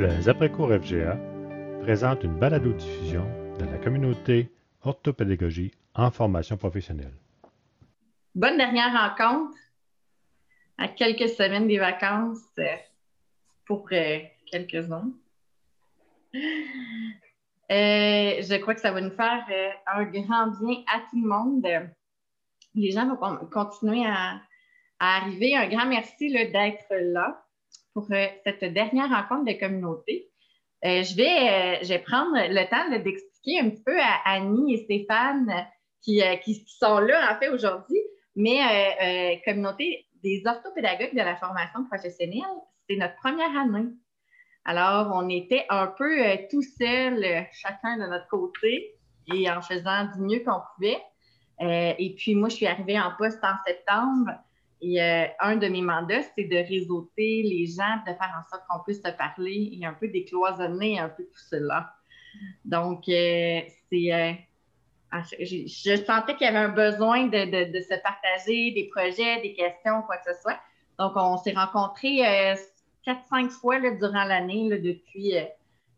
Les après-cours FGA présentent une balado-diffusion de la communauté orthopédagogie en formation professionnelle. Bonne dernière rencontre à quelques semaines des vacances euh, pour euh, quelques-uns. Euh, je crois que ça va nous faire un grand bien à tout le monde. Les gens vont continuer à, arriver. Un grand merci d'être là pour cette dernière rencontre de communauté. je, vais, je vais prendre le temps d'expliquer un peu à Annie et Stéphane qui, qui sont là en fait aujourd'hui, mais communauté des orthopédagogues de la formation professionnelle, c'est notre première année. Alors, on était un peu euh, tout seuls, euh, chacun de notre côté, et en faisant du mieux qu'on pouvait. Euh, et puis, moi, je suis arrivée en poste en septembre. Et un de mes mandats, c'est de réseauter les gens, de faire en sorte qu'on puisse se parler et un peu décloisonner un peu tout cela. Donc, c'est ah, je, sentais qu'il y avait un besoin de, se partager des projets, des questions, quoi que ce soit. Donc, on s'est rencontrés euh, quatre, cinq fois durant l'année depuis, euh,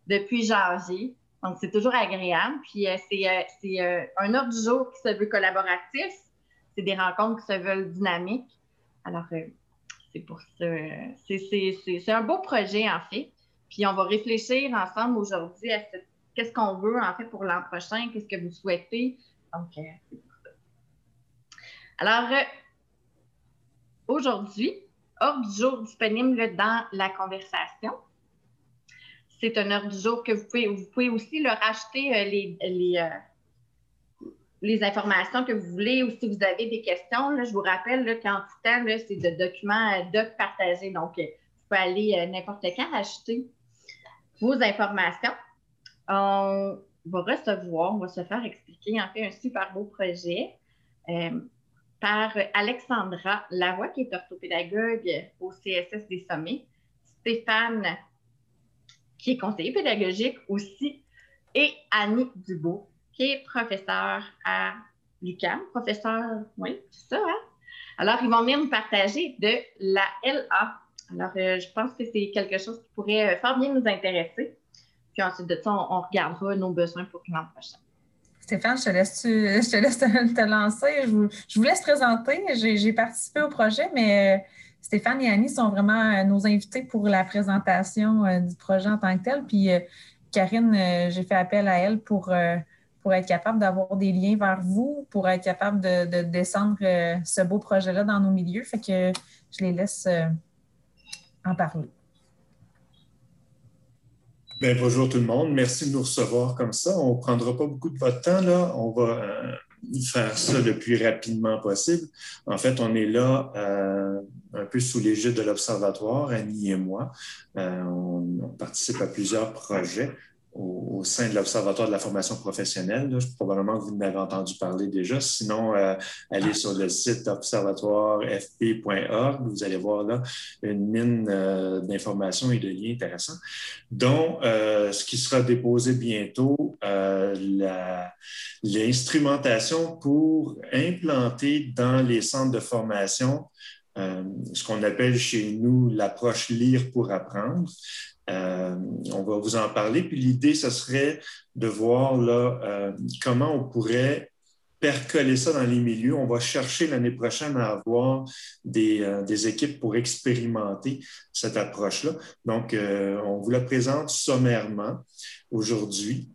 depuis janvier. Donc, c'est toujours agréable. Puis, euh, c'est un ordre du jour qui se veut collaboratif. C'est des rencontres qui se veulent dynamiques. Alors, c'est pour ça. C'est un beau projet, en fait. Puis, on va réfléchir ensemble aujourd'hui à qu'est-ce qu'on veut en fait pour l'an prochain, qu'est-ce que vous souhaitez. Donc, euh, c'est pour ça. Alors, euh, aujourd'hui, ordre du jour disponible dans la conversation. C'est un ordre du jour que vous pouvez, aussi leur acheter euh, les, les, les, informations que vous voulez ou si vous avez des questions. Là, je vous rappelle qu'en tout temps, c'est de documents doc partagés. Donc, vous pouvez aller n'importe quand acheter vos informations on va recevoir, on va se faire expliquer en fait un super beau projet euh, par Alexandra Lavoie, qui est orthopédagogue au CSS des Sommets, Stéphane, qui est conseiller pédagogique aussi, et Annie Dubois, professeure à l'UQAM, professeur, oui, c'est ça, hein? Alors, ils vont venir nous partager de la LA. Alors, euh, je pense que c'est quelque chose qui pourrait euh, fort bien nous intéresser. Puis ensuite de ça, on, regardera nos besoins pour l'an prochain. Stéphane, je te laisse, je te, lancer. Je vous, je vous, laisse présenter. J'ai participé au projet, mais euh, Stéphane et Annie sont vraiment nos invités pour la présentation du projet en tant que tel. Puis Karine, j'ai fait appel à elle pour, pour être capable d'avoir des liens vers vous, pour être capable de, de descendre ce beau projet-là dans nos milieux. Fait que je les laisse en parler. Ben, bonjour tout le monde. Merci de nous recevoir comme ça. On ne prendra pas beaucoup de votre temps. Là. On va euh, faire ça le plus rapidement possible. En fait, on est là euh, un peu sous l'égide de l'Observatoire, Annie et moi. Euh, on, participe à plusieurs projets au, sein de l'Observatoire de la formation professionnelle. probablement que vous en avez entendu parler déjà. Sinon, euh, allez sur le site observatoirefp.org. Vous allez voir là une mine euh, d'informations et de liens intéressants, dont euh, ce qui sera déposé bientôt, l'instrumentation pour implanter dans les centres de formation ce qu'on appelle chez nous l'approche lire pour apprendre. Euh, on va vous en parler. Puis l'idée, ce serait de voir là, euh, comment on pourrait percoler ça dans les milieux. On va chercher l'année prochaine à avoir des, euh, des, équipes pour expérimenter cette approche-là. Donc, on vous la présente sommairement aujourd'hui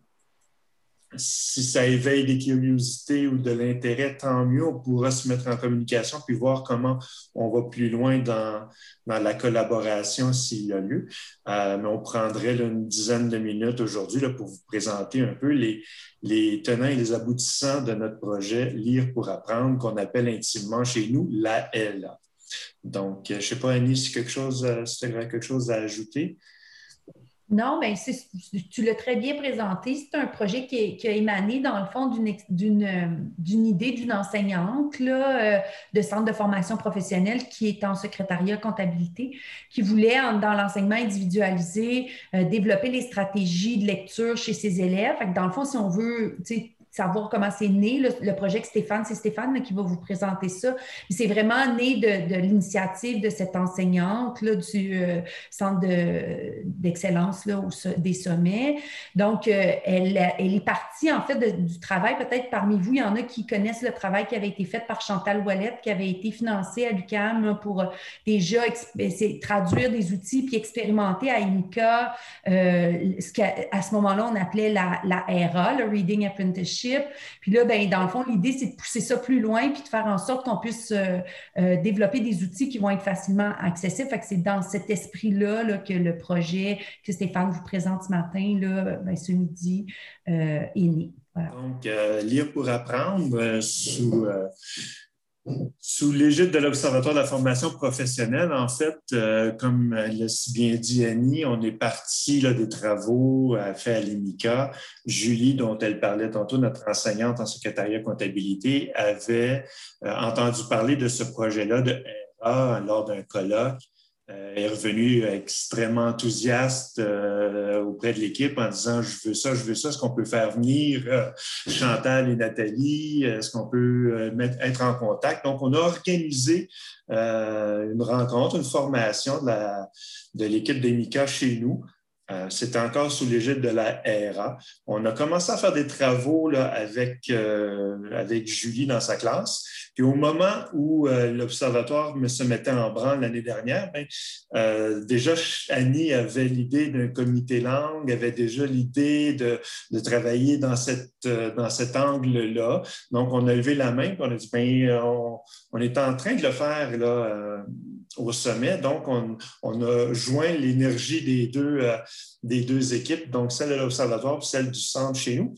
si ça éveille des curiosités ou de l'intérêt, tant mieux, on pourra se mettre en communication puis voir comment on va plus loin dans, dans la collaboration s'il y a lieu. Euh, mais on prendrait une dizaine de minutes aujourd'hui pour vous présenter un peu les, les tenants et les aboutissants de notre projet Lire pour apprendre, qu'on appelle intimement chez nous la LA. Donc, je ne sais pas, Annie, si quelque chose, euh, si tu as quelque chose à ajouter? Non, bien, tu l'as très bien présenté. C'est un projet qui, a émané, dans le fond, d'une idée d'une enseignante là, euh, de centre de formation professionnelle qui est en secrétariat comptabilité, qui voulait, dans l'enseignement individualisé, euh, développer les stratégies de lecture chez ses élèves. dans le fond, si on veut savoir comment c'est né, le, projet que Stéphane, c'est Stéphane qui va vous présenter ça. C'est vraiment né de, l'initiative de cette enseignante là, du euh, centre d'excellence des sommets. Donc, euh, elle, elle, est partie en fait du travail, peut-être parmi vous, il y en a qui connaissent le travail qui avait été fait par Chantal Ouellette, qui avait été financé à l'UCAM pour déjà traduire des outils puis expérimenter à IMCA ce qu'à à ce moment-là, on appelait la, la RA, le Reading Apprenticeship. Puis là, ben, dans le fond, l'idée, c'est de pousser ça plus loin puis de faire en sorte qu'on puisse euh, euh, développer des outils qui vont être facilement accessibles. Que c'est dans cet esprit-là que le projet que Stéphane vous présente ce matin, là, ben, ce midi, euh, est né. Donc, lire pour apprendre sous sous l'égide de l'Observatoire de la formation professionnelle, en fait, euh, comme l'a si bien dit Annie, on est parti des travaux à fait à l'IMICA. Julie, dont elle parlait tantôt, notre enseignante en secrétariat comptabilité, avait euh, entendu parler de ce projet-là de RA lors d'un colloque euh, est revenu extrêmement enthousiaste euh, auprès de l'équipe en disant je veux ça, je veux ça. Est-ce qu'on peut faire venir euh, Chantal et Nathalie? Est-ce qu'on peut mettre, être en contact? Donc, on a organisé une rencontre, une formation de l'équipe de d'Emica chez nous euh, c'était encore sous l'égide de la RA. On a commencé à faire des travaux là, avec, euh, avec Julie dans sa classe. Puis au moment où euh, l'Observatoire se mettait en branle l'année dernière, ben, déjà Annie avait l'idée d'un comité langue, avait déjà l'idée de, de, travailler dans, cette, dans cet angle-là. Donc on a levé la main et on a dit, ben, on, on est en train de le faire là, au sommet. Donc, on, a joint l'énergie des deux, euh, des deux équipes, donc celle de l'Observatoire et celle du centre chez nous.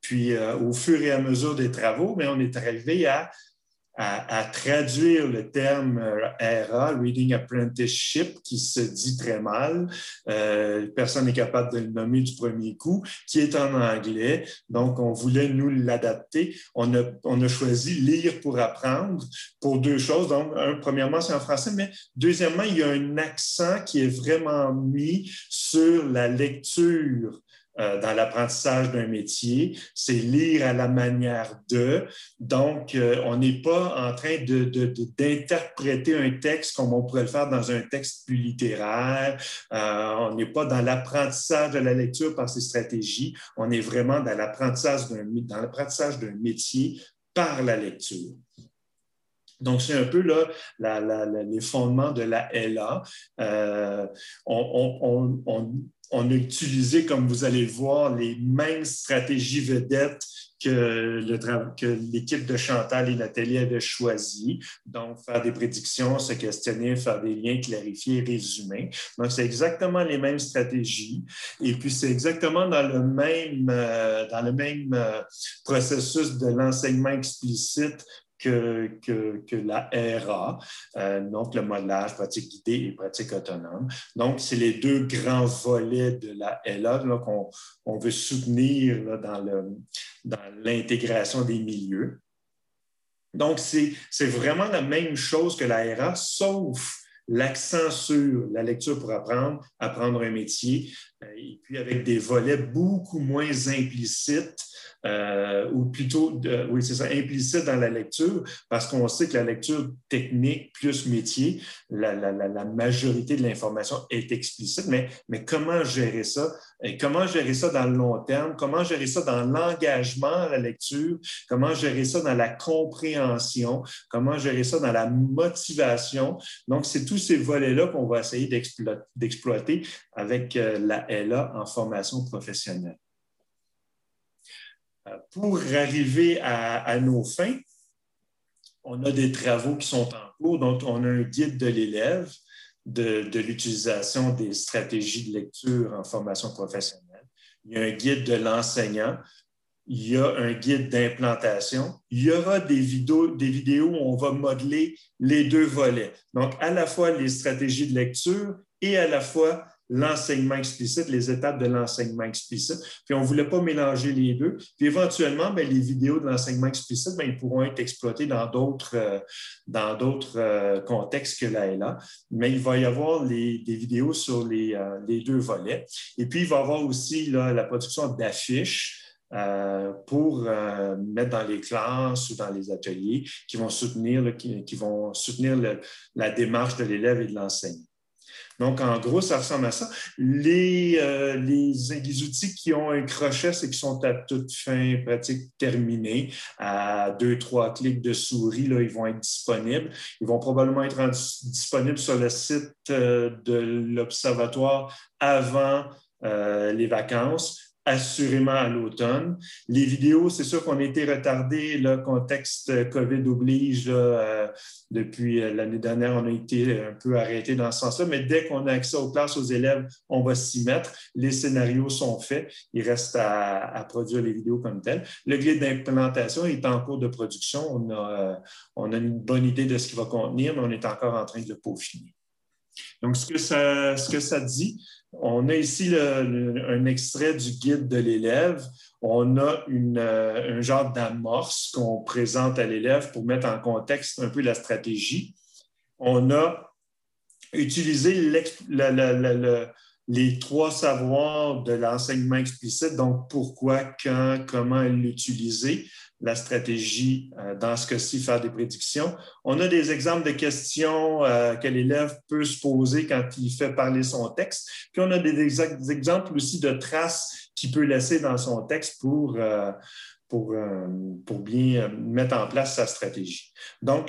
Puis, euh, au fur et à mesure des travaux, mais on est arrivé à à, traduire le terme euh, RA, Reading Apprenticeship, qui se dit très mal. Euh, personne n'est capable de le nommer du premier coup, qui est en anglais. Donc, on voulait nous l'adapter. On a, on a choisi lire pour apprendre pour deux choses. Donc, premièrement, c'est en français, mais deuxièmement, il y a un accent qui est vraiment mis sur la lecture euh, dans l'apprentissage d'un métier, c'est lire à la manière de. Donc, euh, on n'est pas en train d'interpréter un texte comme on pourrait le faire dans un texte plus littéraire. Euh, on n'est pas dans l'apprentissage de la lecture par ses stratégies. On est vraiment dans l'apprentissage d'un métier par la lecture. Donc, c'est un peu là, les fondements de la LA. on, on a utilisé, comme vous allez le voir, les mêmes stratégies vedettes que, l'équipe de Chantal et Nathalie avaient choisies. Donc, faire des prédictions, se questionner, faire des liens, clarifier, résumer. Donc, c'est exactement les mêmes stratégies. Et puis, c'est exactement dans le même, euh, euh, processus de l'enseignement explicite que, que, la RA, euh, donc le modelage, pratique guidée et pratique autonome. Donc, c'est les deux grands volets de la LA qu'on on veut soutenir là, dans l'intégration des milieux. Donc, c'est vraiment la même chose que la RA, sauf l'accent sur la lecture pour apprendre, apprendre un métier, euh, et puis avec des volets beaucoup moins implicites euh, ou plutôt, oui, c'est ça, implicite dans la lecture, parce qu'on sait que la lecture technique plus métier, la, la, la majorité de l'information est explicite, mais, mais comment gérer ça? Et comment gérer ça dans le long terme? Comment gérer ça dans l'engagement à la lecture? Comment gérer ça dans la compréhension? Comment gérer ça dans la motivation? Donc, c'est tous ces volets-là qu'on va essayer d'exploiter avec euh, la LA en formation professionnelle. Euh, pour arriver à, nos fins, on a des travaux qui sont en cours. Donc, on a un guide de l'élève de, l'utilisation des stratégies de lecture en formation professionnelle. Il y a un guide de l'enseignant. Il y a un guide d'implantation. Il y aura des vidéos, des vidéos où on va modeler les deux volets. Donc, à la fois les stratégies de lecture et à la fois l'enseignement explicite, les étapes de l'enseignement explicite. Puis on ne voulait pas mélanger les deux. Puis éventuellement, bien, les vidéos de l'enseignement explicite, bien, ils pourront être exploitées dans d'autres, euh, dans d'autres euh, contextes que la LA. Mais il va y avoir des vidéos sur les, euh, les, deux volets. Et puis, il va y avoir aussi là, la production d'affiches pour mettre dans les classes ou dans les ateliers qui vont soutenir, qui, vont soutenir la démarche de l'élève et de l'enseignant. Donc, en gros, ça ressemble à ça. Les, euh, les, outils qui ont un crochet, c'est qui sont à toute fin pratique terminée. À deux, trois clics de souris, là, ils vont être disponibles. Ils vont probablement être disponibles sur le site euh, de l'Observatoire avant euh, les vacances assurément à l'automne. Les vidéos, c'est sûr qu'on a été retardé, le contexte COVID oblige. Euh, depuis euh, l'année dernière, on a été un peu arrêté dans ce sens-là, mais dès qu'on a accès aux classes, aux élèves, on va s'y mettre. Les scénarios sont faits. Il reste à, produire les vidéos comme telles. Le guide d'implantation est en cours de production. On a, euh, on a une bonne idée de ce qu'il va contenir, mais on est encore en train de le peaufiner. Donc, ce que ça, dit, on a ici un extrait du guide de l'élève. On a euh, un genre d'amorce qu'on présente à l'élève pour mettre en contexte un peu la stratégie. On a utilisé les trois savoirs de l'enseignement explicite, donc pourquoi, quand, comment l'utiliser la stratégie, euh, dans ce cas-ci, faire des prédictions. On a des exemples de questions euh, que l'élève peut se poser quand il fait parler son texte. Puis on a des, exemples aussi de traces qu'il peut laisser dans son texte pour, euh, bien mettre en place sa stratégie. Donc,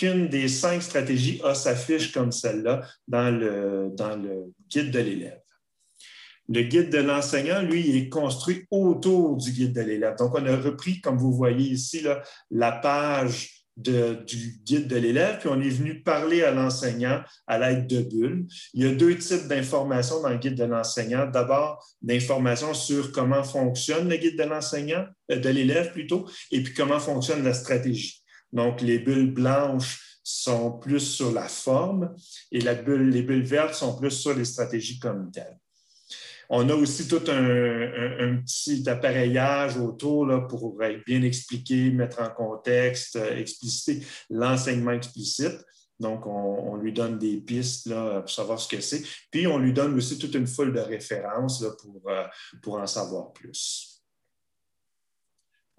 chacune des cinq stratégies a sa fiche comme celle-là dans le, dans le guide de l'élève. Le guide de l'enseignant, lui, est construit autour du guide de l'élève. Donc, on a repris, comme vous voyez ici, la page du guide de l'élève, puis on est venu parler à l'enseignant à l'aide de bulles. Il y a deux types d'informations dans le guide de l'enseignant. D'abord, d'informations sur comment fonctionne le guide de l'enseignant, euh, de l'élève plutôt, et puis comment fonctionne la stratégie. Donc, les bulles blanches sont plus sur la forme et les bulles vertes sont plus sur les stratégies comme telles. On a aussi tout un, petit appareillage autour là, pour bien expliquer, mettre en contexte, euh, expliciter l'enseignement explicite. Donc, on, lui donne des pistes là, pour savoir ce que c'est. Puis, on lui donne aussi toute une foule de références pour, euh, pour en savoir plus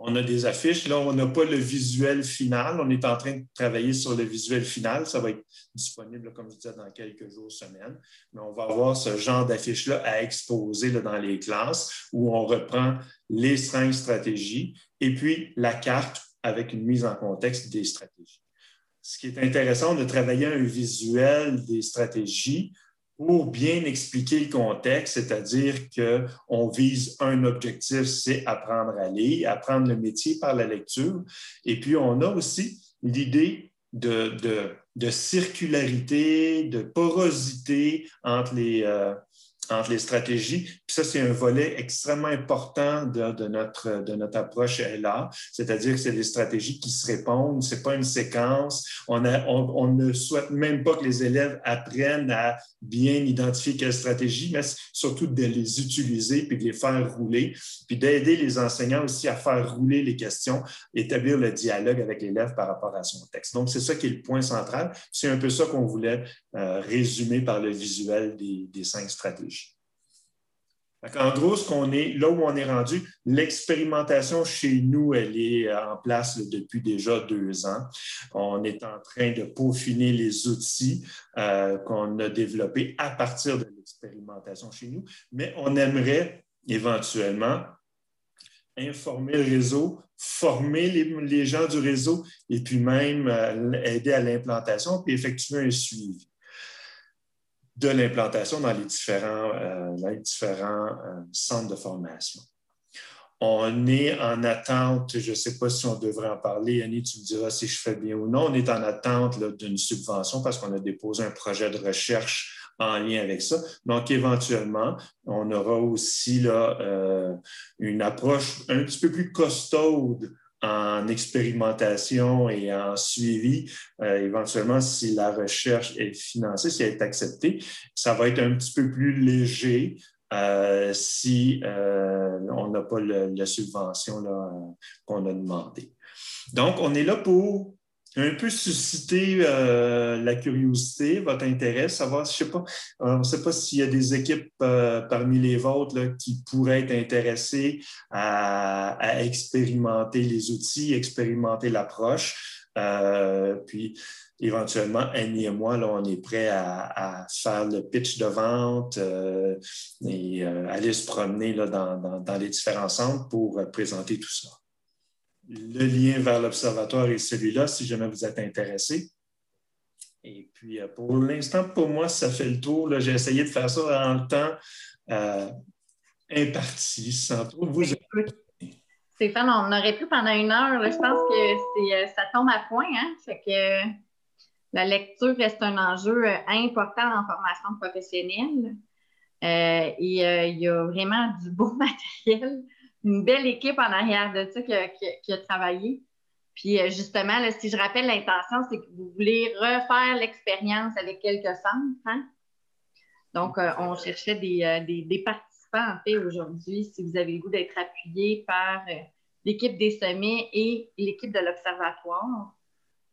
on a des affiches. Là, on n'a pas le visuel final. On est en train de travailler sur le visuel final. Ça va être disponible, comme je disais, dans quelques jours, semaines. Mais on va avoir ce genre d'affiches-là à exposer dans les classes où on reprend les cinq stratégies et puis la carte avec une mise en contexte des stratégies. Ce qui est intéressant de travailler un visuel des stratégies pour bien expliquer le contexte, c'est-à-dire qu'on vise un objectif, c'est apprendre à lire, apprendre le métier par la lecture. Et puis, on a aussi l'idée de, de, circularité, de porosité entre les, euh, entre les stratégies. Puis ça, c'est un volet extrêmement important de, notre, de notre approche là, c'est-à-dire que c'est des stratégies qui se répondent, ce n'est pas une séquence. On, ne souhaite même pas que les élèves apprennent à bien identifier quelle stratégie, mais surtout de les utiliser puis de les faire rouler, puis d'aider les enseignants aussi à faire rouler les questions, établir le dialogue avec l'élève par rapport à son texte. Donc, c'est ça qui est le point central. C'est un peu ça qu'on voulait euh, résumer par le visuel des, des cinq stratégies. En gros, ce qu'on est, là où on est rendu, l'expérimentation chez nous, elle est en place depuis déjà deux ans. On est en train de peaufiner les outils euh, qu'on a développés à partir de l'expérimentation chez nous, mais on aimerait éventuellement informer le réseau, former les, gens du réseau et puis même euh, aider à l'implantation puis effectuer un suivi de l'implantation dans les différents, euh, différents euh, centres de formation. On est en attente, je ne sais pas si on devrait en parler, Annie, tu me diras si je fais bien ou non, on est en attente d'une subvention parce qu'on a déposé un projet de recherche en lien avec ça. Donc, éventuellement, on aura aussi euh, une approche un petit peu plus costaude en expérimentation et en suivi, euh, éventuellement, si la recherche est financée, si elle est acceptée, ça va être un petit peu plus léger euh, si euh, on n'a pas la subvention qu'on a demandé. Donc, on est là pour un peu susciter euh, la curiosité, votre intérêt, savoir, je sais pas, on ne sait pas s'il y a des équipes euh, parmi les vôtres qui pourraient être intéressées à, expérimenter les outils, expérimenter l'approche. Euh, puis, éventuellement, Annie et moi, là, on est prêts à, faire le pitch de vente et aller se promener là, dans les différents centres pour présenter tout ça le lien vers l'observatoire est celui-là, si jamais vous êtes intéressé. Et puis, euh, pour l'instant, pour moi, ça fait le tour. J'ai essayé de faire ça en le temps euh, imparti, sans trop vous Stéphane, on aurait pu pendant une heure. je pense que euh, ça tombe à point. Hein? Fait que la lecture reste un enjeu important en formation professionnelle. et il y a vraiment du beau matériel une belle équipe en arrière de ça qui a, travaillé. Puis euh, justement, si je rappelle l'intention, c'est que vous voulez refaire l'expérience avec quelques centres. Hein? Donc, euh, on cherchait euh, des, participants, en fait, aujourd'hui, si vous avez le goût d'être appuyé par l'équipe des sommets et l'équipe de l'Observatoire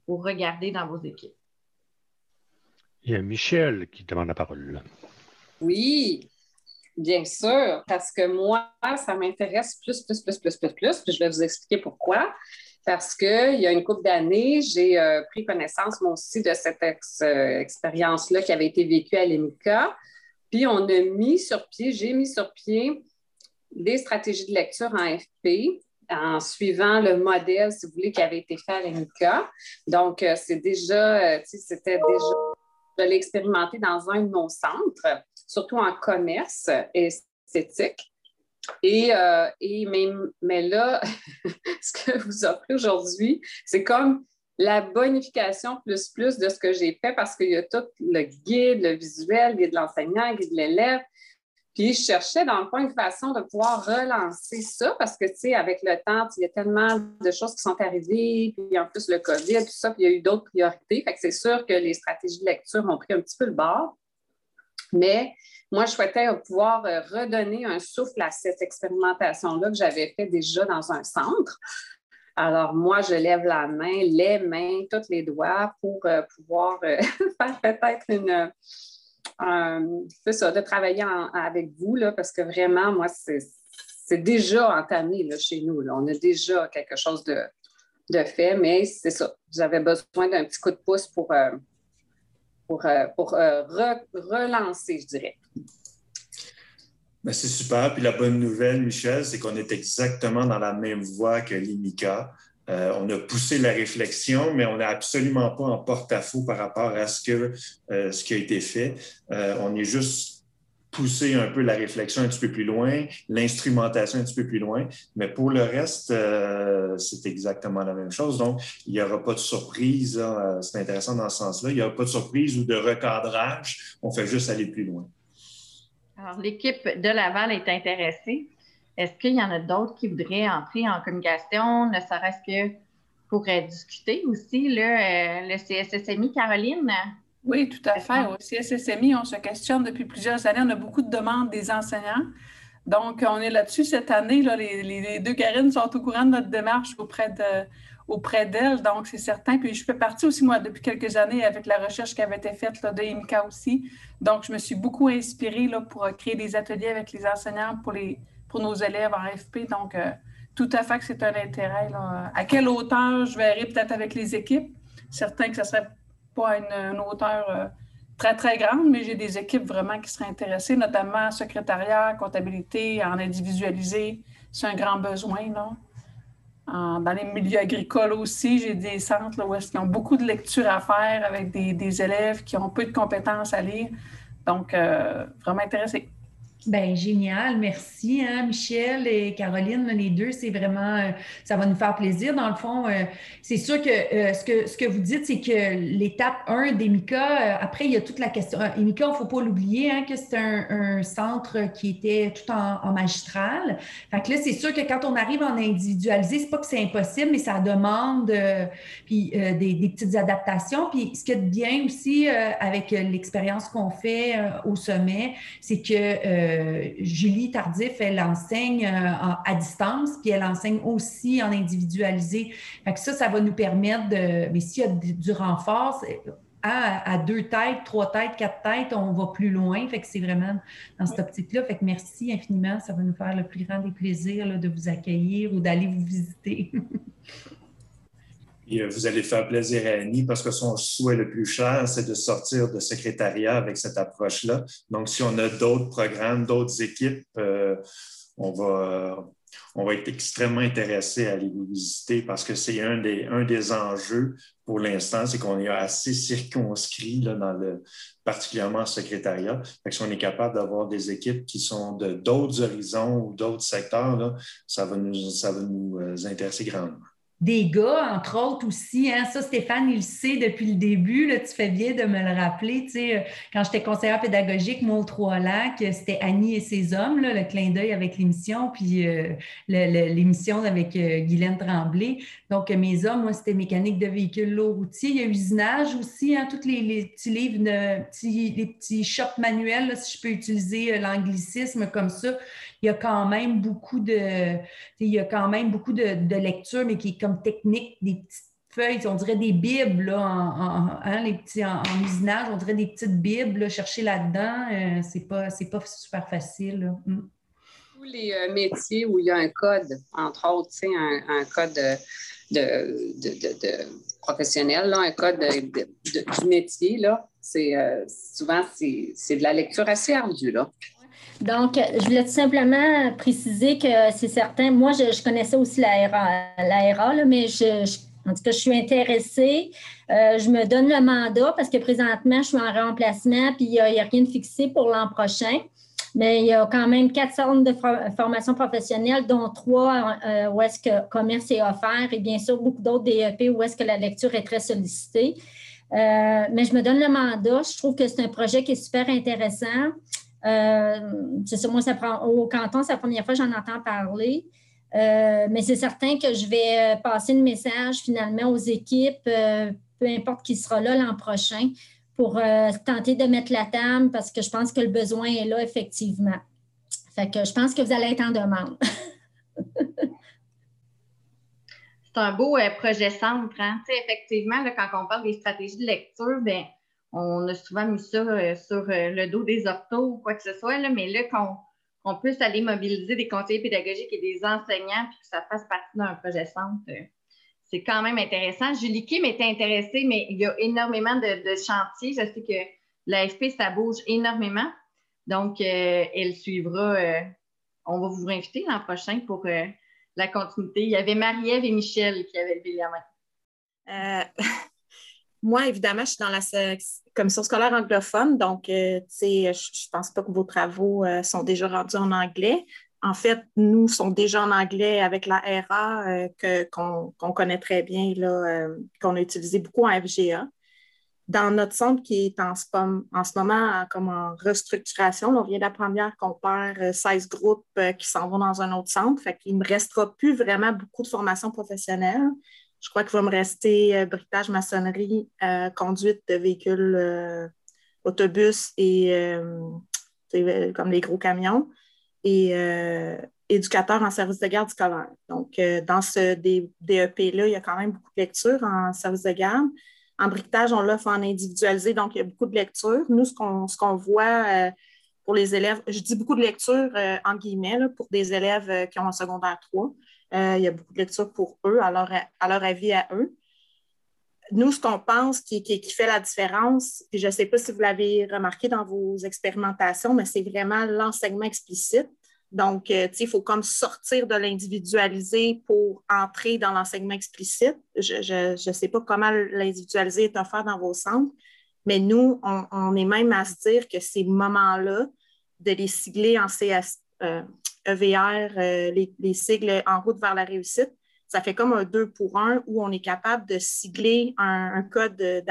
pour regarder dans vos équipes. Il y a Michel qui demande la parole. Oui, Bien sûr, parce que moi, ça m'intéresse plus, plus, plus, plus, plus, plus, puis je vais vous expliquer pourquoi. Parce qu'il y a une couple d'années, j'ai euh, pris connaissance, moi aussi, de cette euh, expérience-là qui avait été vécue à l'EMICA. Puis on a mis sur pied, j'ai mis sur pied des stratégies de lecture en FP en suivant le modèle, si vous voulez, qui avait été fait à l'EMICA. Donc, euh, c'est déjà, c'était déjà, je l'ai expérimenté dans un de nos centres surtout en commerce et esthétique. Et, euh, mais, là, ce que vous offrez aujourd'hui, c'est comme la bonification plus plus de ce que j'ai fait parce qu'il y a tout le guide, le visuel, le guide de l'enseignant, le guide de l'élève. Puis je cherchais dans le fond une façon de pouvoir relancer ça parce que, tu sais, avec le temps, il y a tellement de choses qui sont arrivées, puis en plus le COVID, tout ça, puis il y a eu d'autres priorités. Fait que c'est sûr que les stratégies de lecture ont pris un petit peu le bord. Mais moi, je souhaitais pouvoir euh, redonner un souffle à cette expérimentation-là que j'avais fait déjà dans un centre. Alors, moi, je lève la main, les mains, tous les doigts pour euh, pouvoir euh, faire peut-être une. c'est ça, de travailler avec vous, là, parce que vraiment, moi, c'est déjà entamé là, chez nous. On a déjà quelque chose de, fait, mais c'est ça. J'avais besoin d'un petit coup de pouce pour, pour euh, relancer, je dirais. Ben, c'est super. Puis la bonne nouvelle, Michel, c'est qu'on est exactement dans la même voie que l'IMICA. Euh, on a poussé la réflexion, mais on n'est absolument pas en porte-à-faux par rapport à ce, que, ce qui a été fait. on est juste pousser un peu la réflexion un petit peu plus loin, l'instrumentation un petit peu plus loin. Mais pour le reste, euh, c'est exactement la même chose. Donc, il n'y aura pas de surprise. Euh, c'est intéressant dans ce sens-là. Il n'y aura pas de surprise ou de recadrage. On fait juste aller plus loin. Alors, l'équipe de Laval est intéressée. Est-ce qu'il y en a d'autres qui voudraient entrer en communication, ne serait-ce que pour discuter aussi? Euh, le CSSMI, Caroline, oui, tout à fait. Au CSSMI, on se questionne depuis plusieurs années. On a beaucoup de demandes des enseignants. Donc, on est là-dessus cette année. Là, les, deux Karines sont au courant de notre démarche auprès de auprès d'elles. Donc, c'est certain. Puis, je fais partie aussi, moi, depuis quelques années avec la recherche qui avait été faite là, de IMCA aussi. Donc, je me suis beaucoup inspirée là, pour créer des ateliers avec les enseignants pour, les, pour nos élèves en FP. Donc, euh, tout à fait que c'est un intérêt. Là. À quelle hauteur je verrai peut-être avec les équipes? Certain que ce serait pas une, hauteur euh, très, très grande, mais j'ai des équipes vraiment qui seraient intéressées, notamment secrétariat, comptabilité, en individualisé. C'est un grand besoin. Là. dans les milieux agricoles aussi, j'ai des centres où ils ont beaucoup de lectures à faire avec des, élèves qui ont peu de compétences à lire. Donc, euh, vraiment intéressé. Ben génial, merci hein, Michel et Caroline, les deux, c'est vraiment, euh, ça va nous faire plaisir. Dans le fond, euh, c'est sûr que, euh, ce que ce que vous dites, c'est que l'étape 1 d'EMICA, après, il y a toute la question. EMICA, il ne faut pas l'oublier, hein, que c'est un, centre qui était tout en, magistral. Fait que là, c'est sûr que quand on arrive en individualisé, c'est pas que c'est impossible, mais ça demande puis, des, petites adaptations. Puis ce qui est bien aussi avec l'expérience qu'on fait au sommet, c'est que Julie Tardif, elle enseigne à distance, puis elle enseigne aussi en individualisé. Fait que ça, ça va nous permettre de, mais s'il y a du renfort, à, deux têtes, trois têtes, quatre têtes, on va plus loin. Fait que c'est vraiment dans cette optique-là. Fait que merci infiniment. Ça va nous faire le plus grand des plaisirs de vous accueillir ou d'aller vous visiter. Et euh, vous allez faire plaisir à Annie parce que son souhait le plus cher, c'est de sortir de secrétariat avec cette approche-là. Donc, si on a d'autres programmes, d'autres équipes, euh, on va on va être extrêmement intéressé à aller vous visiter parce que c'est un des, un des enjeux pour l'instant, c'est qu'on est assez circonscrit là, dans le, particulièrement en secrétariat. Fait que si on est capable d'avoir des équipes qui sont de d'autres horizons ou d'autres secteurs, là, ça va nous, ça va nous euh, intéresser grandement des gars, entre autres aussi. Hein. Ça, Stéphane, il le sait depuis le début. Là, tu fais bien de me le rappeler. Tu sais, quand j'étais conseillère pédagogique, moi, au Trois-Lacs, c'était Annie et ses hommes, là, le clin d'œil avec l'émission, puis euh, l'émission avec euh, Guylaine Tremblay. Donc, mes hommes, moi, c'était mécanique de véhicules lourds routiers. Il y a usinage aussi, hein, tous les, petits livres, de, petits, les petits shops manuels, si je peux utiliser euh, l'anglicisme comme ça il y a quand même beaucoup de, il y a quand même beaucoup de, mais qui est comme technique, des petites feuilles, on dirait des bibles, là, en, hein, les petits, en, usinage, on dirait des petites bibles, chercher là-dedans, euh, c'est pas, pas super facile. Mm. Tous les euh, métiers où il y a un code, entre autres, un, un code de, professionnel, là, un code du métier, là, euh, souvent c'est de la lecture assez ardue. Là. Donc, je voulais tout simplement préciser que c'est certain. Moi, je, connaissais aussi la RA, mais je, en tout cas, je suis intéressée. Euh, je me donne le mandat parce que présentement, je suis en remplacement puis il n'y a, rien de fixé pour l'an prochain. Mais il y a quand même quatre centres de formation professionnelle, dont trois euh, où est-ce que commerce est offert et bien sûr beaucoup d'autres DEP où est-ce que la lecture est très sollicitée. Euh, mais je me donne le mandat. Je trouve que c'est un projet qui est super intéressant. Euh, c'est ça, moi, ça prend, au canton, c'est la première fois que j'en entends parler. Euh, mais c'est certain que je vais euh, passer le message finalement aux équipes, peu importe qui sera là l'an prochain, pour tenter de mettre la table parce que je pense que le besoin est là effectivement. Fait que je pense que vous allez être en demande. c'est un beau projet centre. Hein? Effectivement, quand on parle des stratégies de lecture, bien, on a souvent mis ça euh, sur euh, le dos des orthos ou quoi que ce soit, mais là, qu'on puisse aller mobiliser des conseillers pédagogiques et des enseignants, puis que ça fasse partie d'un projet centre, euh, c'est quand même intéressant. Julie Kim était intéressée, mais il y a énormément de, chantiers. Je sais que l'AFP, ça bouge énormément. Donc, elle suivra. on va vous inviter l'an prochain pour la continuité. Il y avait Marie-Ève et Michel qui avaient levé la main. Moi, évidemment, je suis dans la commission scolaire anglophone, donc, euh, je ne pense pas que vos travaux euh, sont déjà rendus en anglais. En fait, nous sommes déjà en anglais avec la RA euh, qu'on connaît très bien, qu'on a utilisé beaucoup en FGA. Dans notre centre qui est en, ce moment comme en restructuration, on vient d'apprendre qu'on perd 16 groupes qui s'en vont dans un autre centre. Fait qu'il ne me restera plus vraiment beaucoup de formation professionnelle. Je crois qu'il va me rester euh, briquetage, maçonnerie, euh, conduite de véhicules, euh, autobus et comme les gros camions, et éducateur en service de garde scolaire. Donc, dans ce DEP-là, il y a quand même beaucoup de lectures en service de garde. En briquetage, on l'offre en individualisé, donc il y a beaucoup de lectures. Nous, ce qu'on voit pour les élèves, je dis beaucoup de lectures en guillemets pour des élèves qui ont un secondaire 3. Euh, il y a beaucoup de lectures pour eux, à leur, avis à eux. Nous, ce qu'on pense qui, fait la différence, puis je ne sais pas si vous l'avez remarqué dans vos expérimentations, mais c'est vraiment l'enseignement explicite. Donc, euh, il faut comme sortir de l'individualisé pour entrer dans l'enseignement explicite. Je ne sais pas comment l'individualisé est offert dans vos centres, mais nous, on, est même à se dire que ces moments-là, de les sigler en CS, EVR, euh, les, sigles en route vers la réussite, ça fait comme un deux pour un où on est capable de sigler un, code de,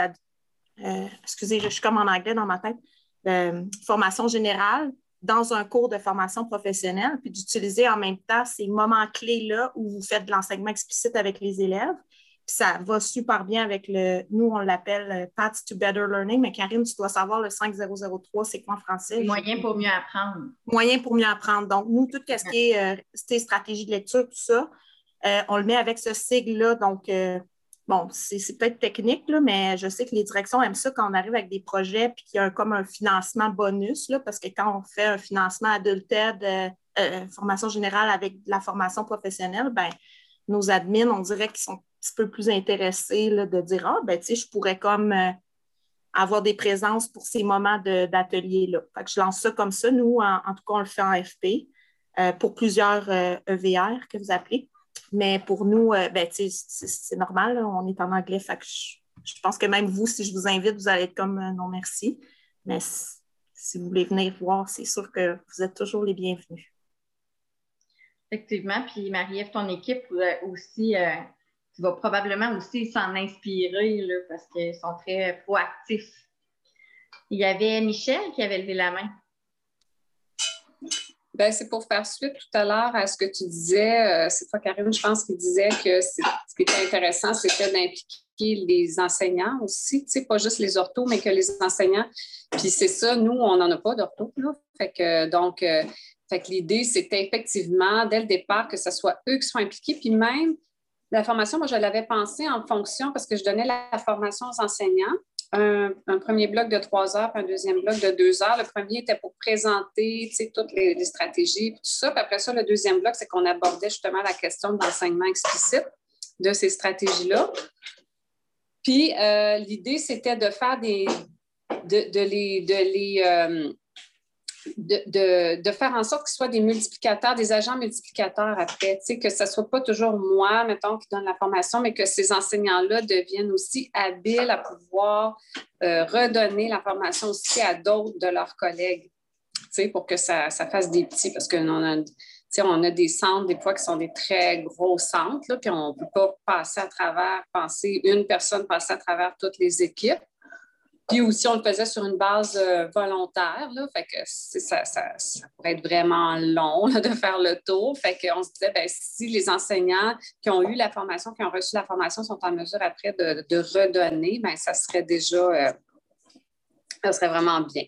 euh, excusez, je suis comme en anglais dans ma tête, de formation générale dans un cours de formation professionnelle, puis d'utiliser en même temps ces moments clés-là où vous faites de l'enseignement explicite avec les élèves. Ça va super bien avec le, nous, on l'appelle euh, Path to Better Learning, mais Karine, tu dois savoir le 5003, c'est quoi en français? Moyen pour mieux apprendre. Moyen pour mieux apprendre. Donc, nous, tout ce qui est euh, stratégie de lecture, tout ça, euh, on le met avec ce sigle-là. Donc, bon, c'est peut-être technique, là, mais je sais que les directions aiment ça quand on arrive avec des projets puis qu'il y a comme un financement bonus, là, parce que quand on fait un financement adulte formation générale avec la formation professionnelle, ben nos admins, on dirait qu'ils sont peu plus intéressé de dire Ah, ben, tu sais, je pourrais comme euh, avoir des présences pour ces moments d'atelier-là. Fait que je lance ça comme ça. Nous, en, tout cas, on le fait en FP euh, pour plusieurs EVR euh, e que vous appelez. Mais pour nous, ben, c'est normal, on est en anglais. Fait que je, pense que même vous, si je vous invite, vous allez être comme non merci. Mais si vous voulez venir voir, c'est sûr que vous êtes toujours les bienvenus. Effectivement. Puis Marie-Ève, ton équipe aussi vas probablement aussi s'en inspirer là, parce qu'ils sont très proactifs. Il y avait Michel qui avait levé la main. Ben, c'est pour faire suite tout à l'heure à ce que tu disais. Euh, c'est toi, Karine, je pense, qui disait que ce qui était intéressant, c'était d'impliquer les enseignants aussi, pas juste les orthos, mais que les enseignants. Puis c'est ça, nous, on n'en a pas d'orthos. Fait que, donc, euh, fait que l'idée, c'était effectivement, dès le départ, que ce soit eux qui soient impliqués. Puis même, la formation, moi, je l'avais pensé en fonction parce que je donnais la formation aux enseignants. Un, premier bloc de trois heures, puis un deuxième bloc de deux heures. Le premier était pour présenter toutes les, stratégies, tout ça. Puis après ça, le deuxième bloc, c'est qu'on abordait justement la question de l'enseignement explicite de ces stratégies-là. Puis euh, l'idée, c'était de faire des. de, les, de les euh, de, faire en sorte qu'ils soient des multiplicateurs, des agents multiplicateurs après, que ce ne soit pas toujours moi, mettons, qui donne la formation, mais que ces enseignants-là deviennent aussi habiles à pouvoir euh, redonner la formation aussi à d'autres de leurs collègues, pour que ça, fasse des petits, parce qu'on a, on a des centres, des fois, qui sont des très gros centres, là, puis on ne peut pas passer à travers, penser une personne passer à travers toutes les équipes. Puis aussi, on le faisait sur une base euh, volontaire, là, fait que ça, ça, pourrait être vraiment long de faire le tour. Fait qu'on se disait, ben, si les enseignants qui ont eu la formation, qui ont reçu la formation, sont en mesure après de, redonner, ben, ça serait déjà, euh, ça serait vraiment bien.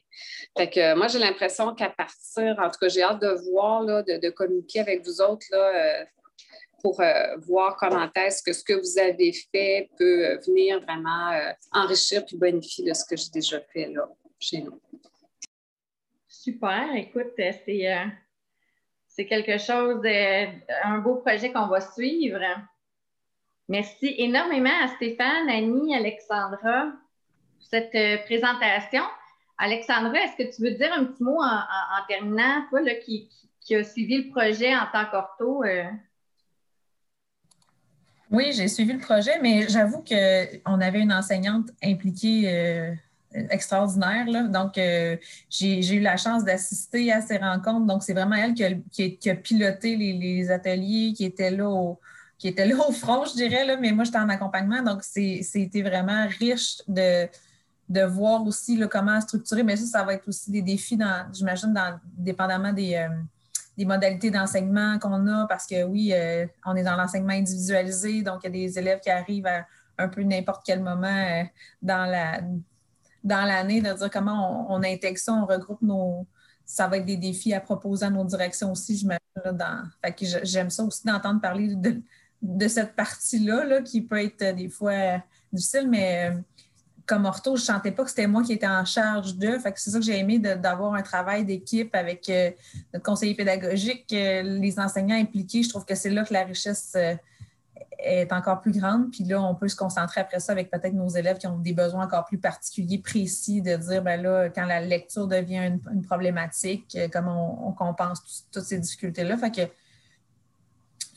Fait que moi, j'ai l'impression qu'à partir, en tout cas, j'ai hâte de voir, là, de, communiquer avec vous autres, là, euh, pour euh, voir comment est-ce que ce que vous avez fait peut euh, venir vraiment euh, enrichir puis bonifier de ce que j'ai déjà fait là, chez nous. Super. Écoute, c'est quelque chose, un beau projet qu'on va suivre. Merci énormément à Stéphane, Annie, Alexandra pour cette présentation. Alexandra, est-ce que tu veux dire un petit mot en, terminant, toi là, qui, qui, a suivi le projet en tant qu'ortho? Oui, j'ai suivi le projet, mais j'avoue qu'on avait une enseignante impliquée euh, extraordinaire. Donc, euh, j'ai eu la chance d'assister à ces rencontres. Donc, c'est vraiment elle qui a, piloté les, ateliers, qui était là au, qui était là au front, je dirais, là, mais moi, j'étais en accompagnement. Donc, c'était vraiment riche de, de voir aussi comment structurer. Mais ça, ça va être aussi des défis, j'imagine, dépendamment des. Euh, des modalités d'enseignement qu'on a parce que oui, euh, on est dans l'enseignement individualisé, donc il y a des élèves qui arrivent à un peu n'importe quel moment euh, dans la dans l'année de dire comment on, intègre ça, on regroupe nos. Ça va être des défis à proposer à nos directions aussi, j'imagine. Dans... Que j'aime ça aussi d'entendre parler de, de cette partie-là là, qui peut être des fois difficile, mais euh, comme ortho, je ne sentais pas que c'était moi qui étais en charge de. c'est ça que j'ai aimé d'avoir un travail d'équipe avec euh, notre conseiller pédagogique, euh, les enseignants impliqués. Je trouve que c'est là que la richesse euh, est encore plus grande. Puis là, on peut se concentrer après ça avec peut-être nos élèves qui ont des besoins encore plus particuliers, précis, de dire, ben là, quand la lecture devient une, problématique, comment on, compense toutes ces difficultés-là. Fait que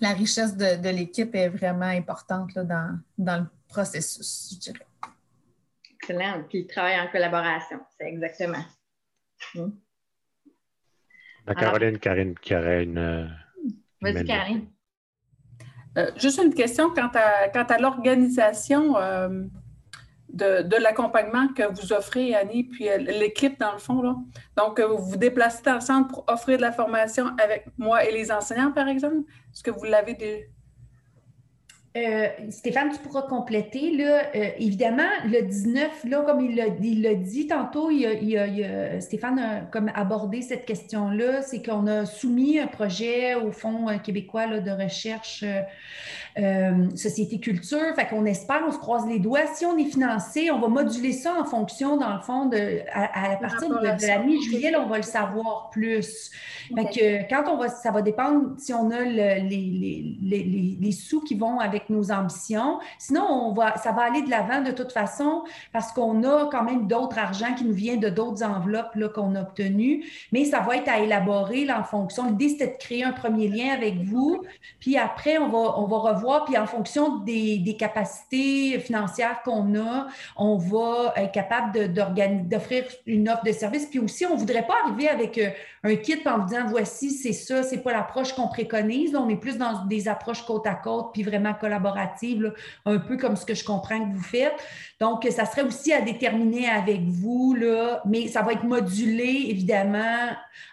la richesse de, l'équipe est vraiment importante dans, dans le processus, je dirais. Excellent. Puis il travaille en collaboration. C'est exactement. Hmm. Caroline, Karine, qui aurait une. Euh, Vas-y, Karine. Euh, juste une question quant à, quant à l'organisation euh, de, de l'accompagnement que vous offrez, Annie, puis l'équipe, dans le fond. Là. Donc, vous vous déplacez dans le centre pour offrir de la formation avec moi et les enseignants, par exemple? Est-ce que vous l'avez déjà? Euh, Stéphane, tu pourras compléter. Là, euh, évidemment, le 19, là, comme il l'a dit tantôt, il Stéphane a comme abordé cette question-là, c'est qu'on a soumis un projet au Fonds québécois de recherche euh, Société Culture. Fait qu'on espère, on se croise les doigts. Si on est financé, on va moduler ça en fonction, dans le fond, de, à, partir de, la mi-juillet, on va le savoir plus. Fait que quand on va, ça va dépendre si on a les, les, les, les, sous qui vont avec nos ambitions. Sinon, on va, ça va aller de l'avant de toute façon parce qu'on a quand même d'autres argent qui nous vient de d'autres enveloppes qu'on a obtenues. Mais ça va être à élaborer là, en fonction. L'idée, c'était de créer un premier lien avec vous. Puis après, on va, on va revoir puis en fonction des, capacités financières qu'on a, on va être capable d'offrir une offre de service. Puis aussi, on ne voudrait pas arriver avec euh, un kit en vous disant voici, c'est ça, c'est pas l'approche qu'on préconise. on est plus dans des approches côte à côte, puis vraiment collaboratives, un peu comme ce que je comprends que vous faites. Donc, ça serait aussi à déterminer avec vous, là, mais ça va être modulé, évidemment,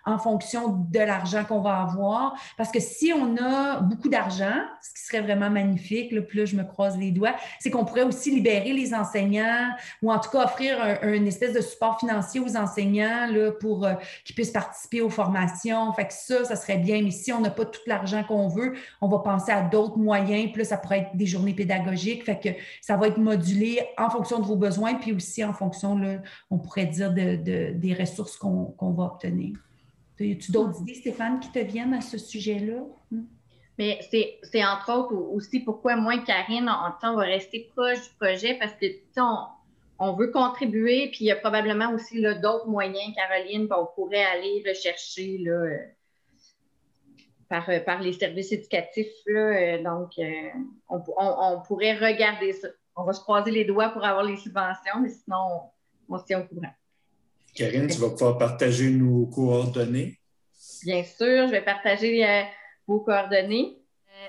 en fonction de l'argent qu'on va avoir. Parce que si on a beaucoup d'argent, ce qui serait vraiment magnifique, là, puis là, je me croise les doigts, c'est qu'on pourrait aussi libérer les enseignants ou en tout cas offrir un, une espèce de support financier aux enseignants là, pour euh, qu'ils puissent participer aux formations. Fait que ça, ça serait bien. Mais si on n'a pas tout l'argent qu'on veut, on va penser à d'autres moyens. Puis là, ça pourrait être des journées pédagogiques. Fait que ça va être modulé en fonction de vos besoins, puis aussi en fonction, là, on pourrait dire, de, des ressources qu'on va obtenir. Y a-tu d'autres idées, Stéphane, qui te viennent à ce sujet-là? Hmm? Mais c'est entre autres aussi pourquoi moi et Karine, on, on va rester proche du projet parce que on, on veut contribuer, puis il y a probablement aussi d'autres moyens, Caroline, on pourrait aller rechercher là, euh, par, euh, par les services éducatifs. Là, euh, donc, on, on, pourrait regarder ça. On va se croiser les doigts pour avoir les subventions, mais sinon, on, se tient au courant. Karine, tu vas pouvoir partager nos coordonnées? Bien sûr, je vais partager vos coordonnées.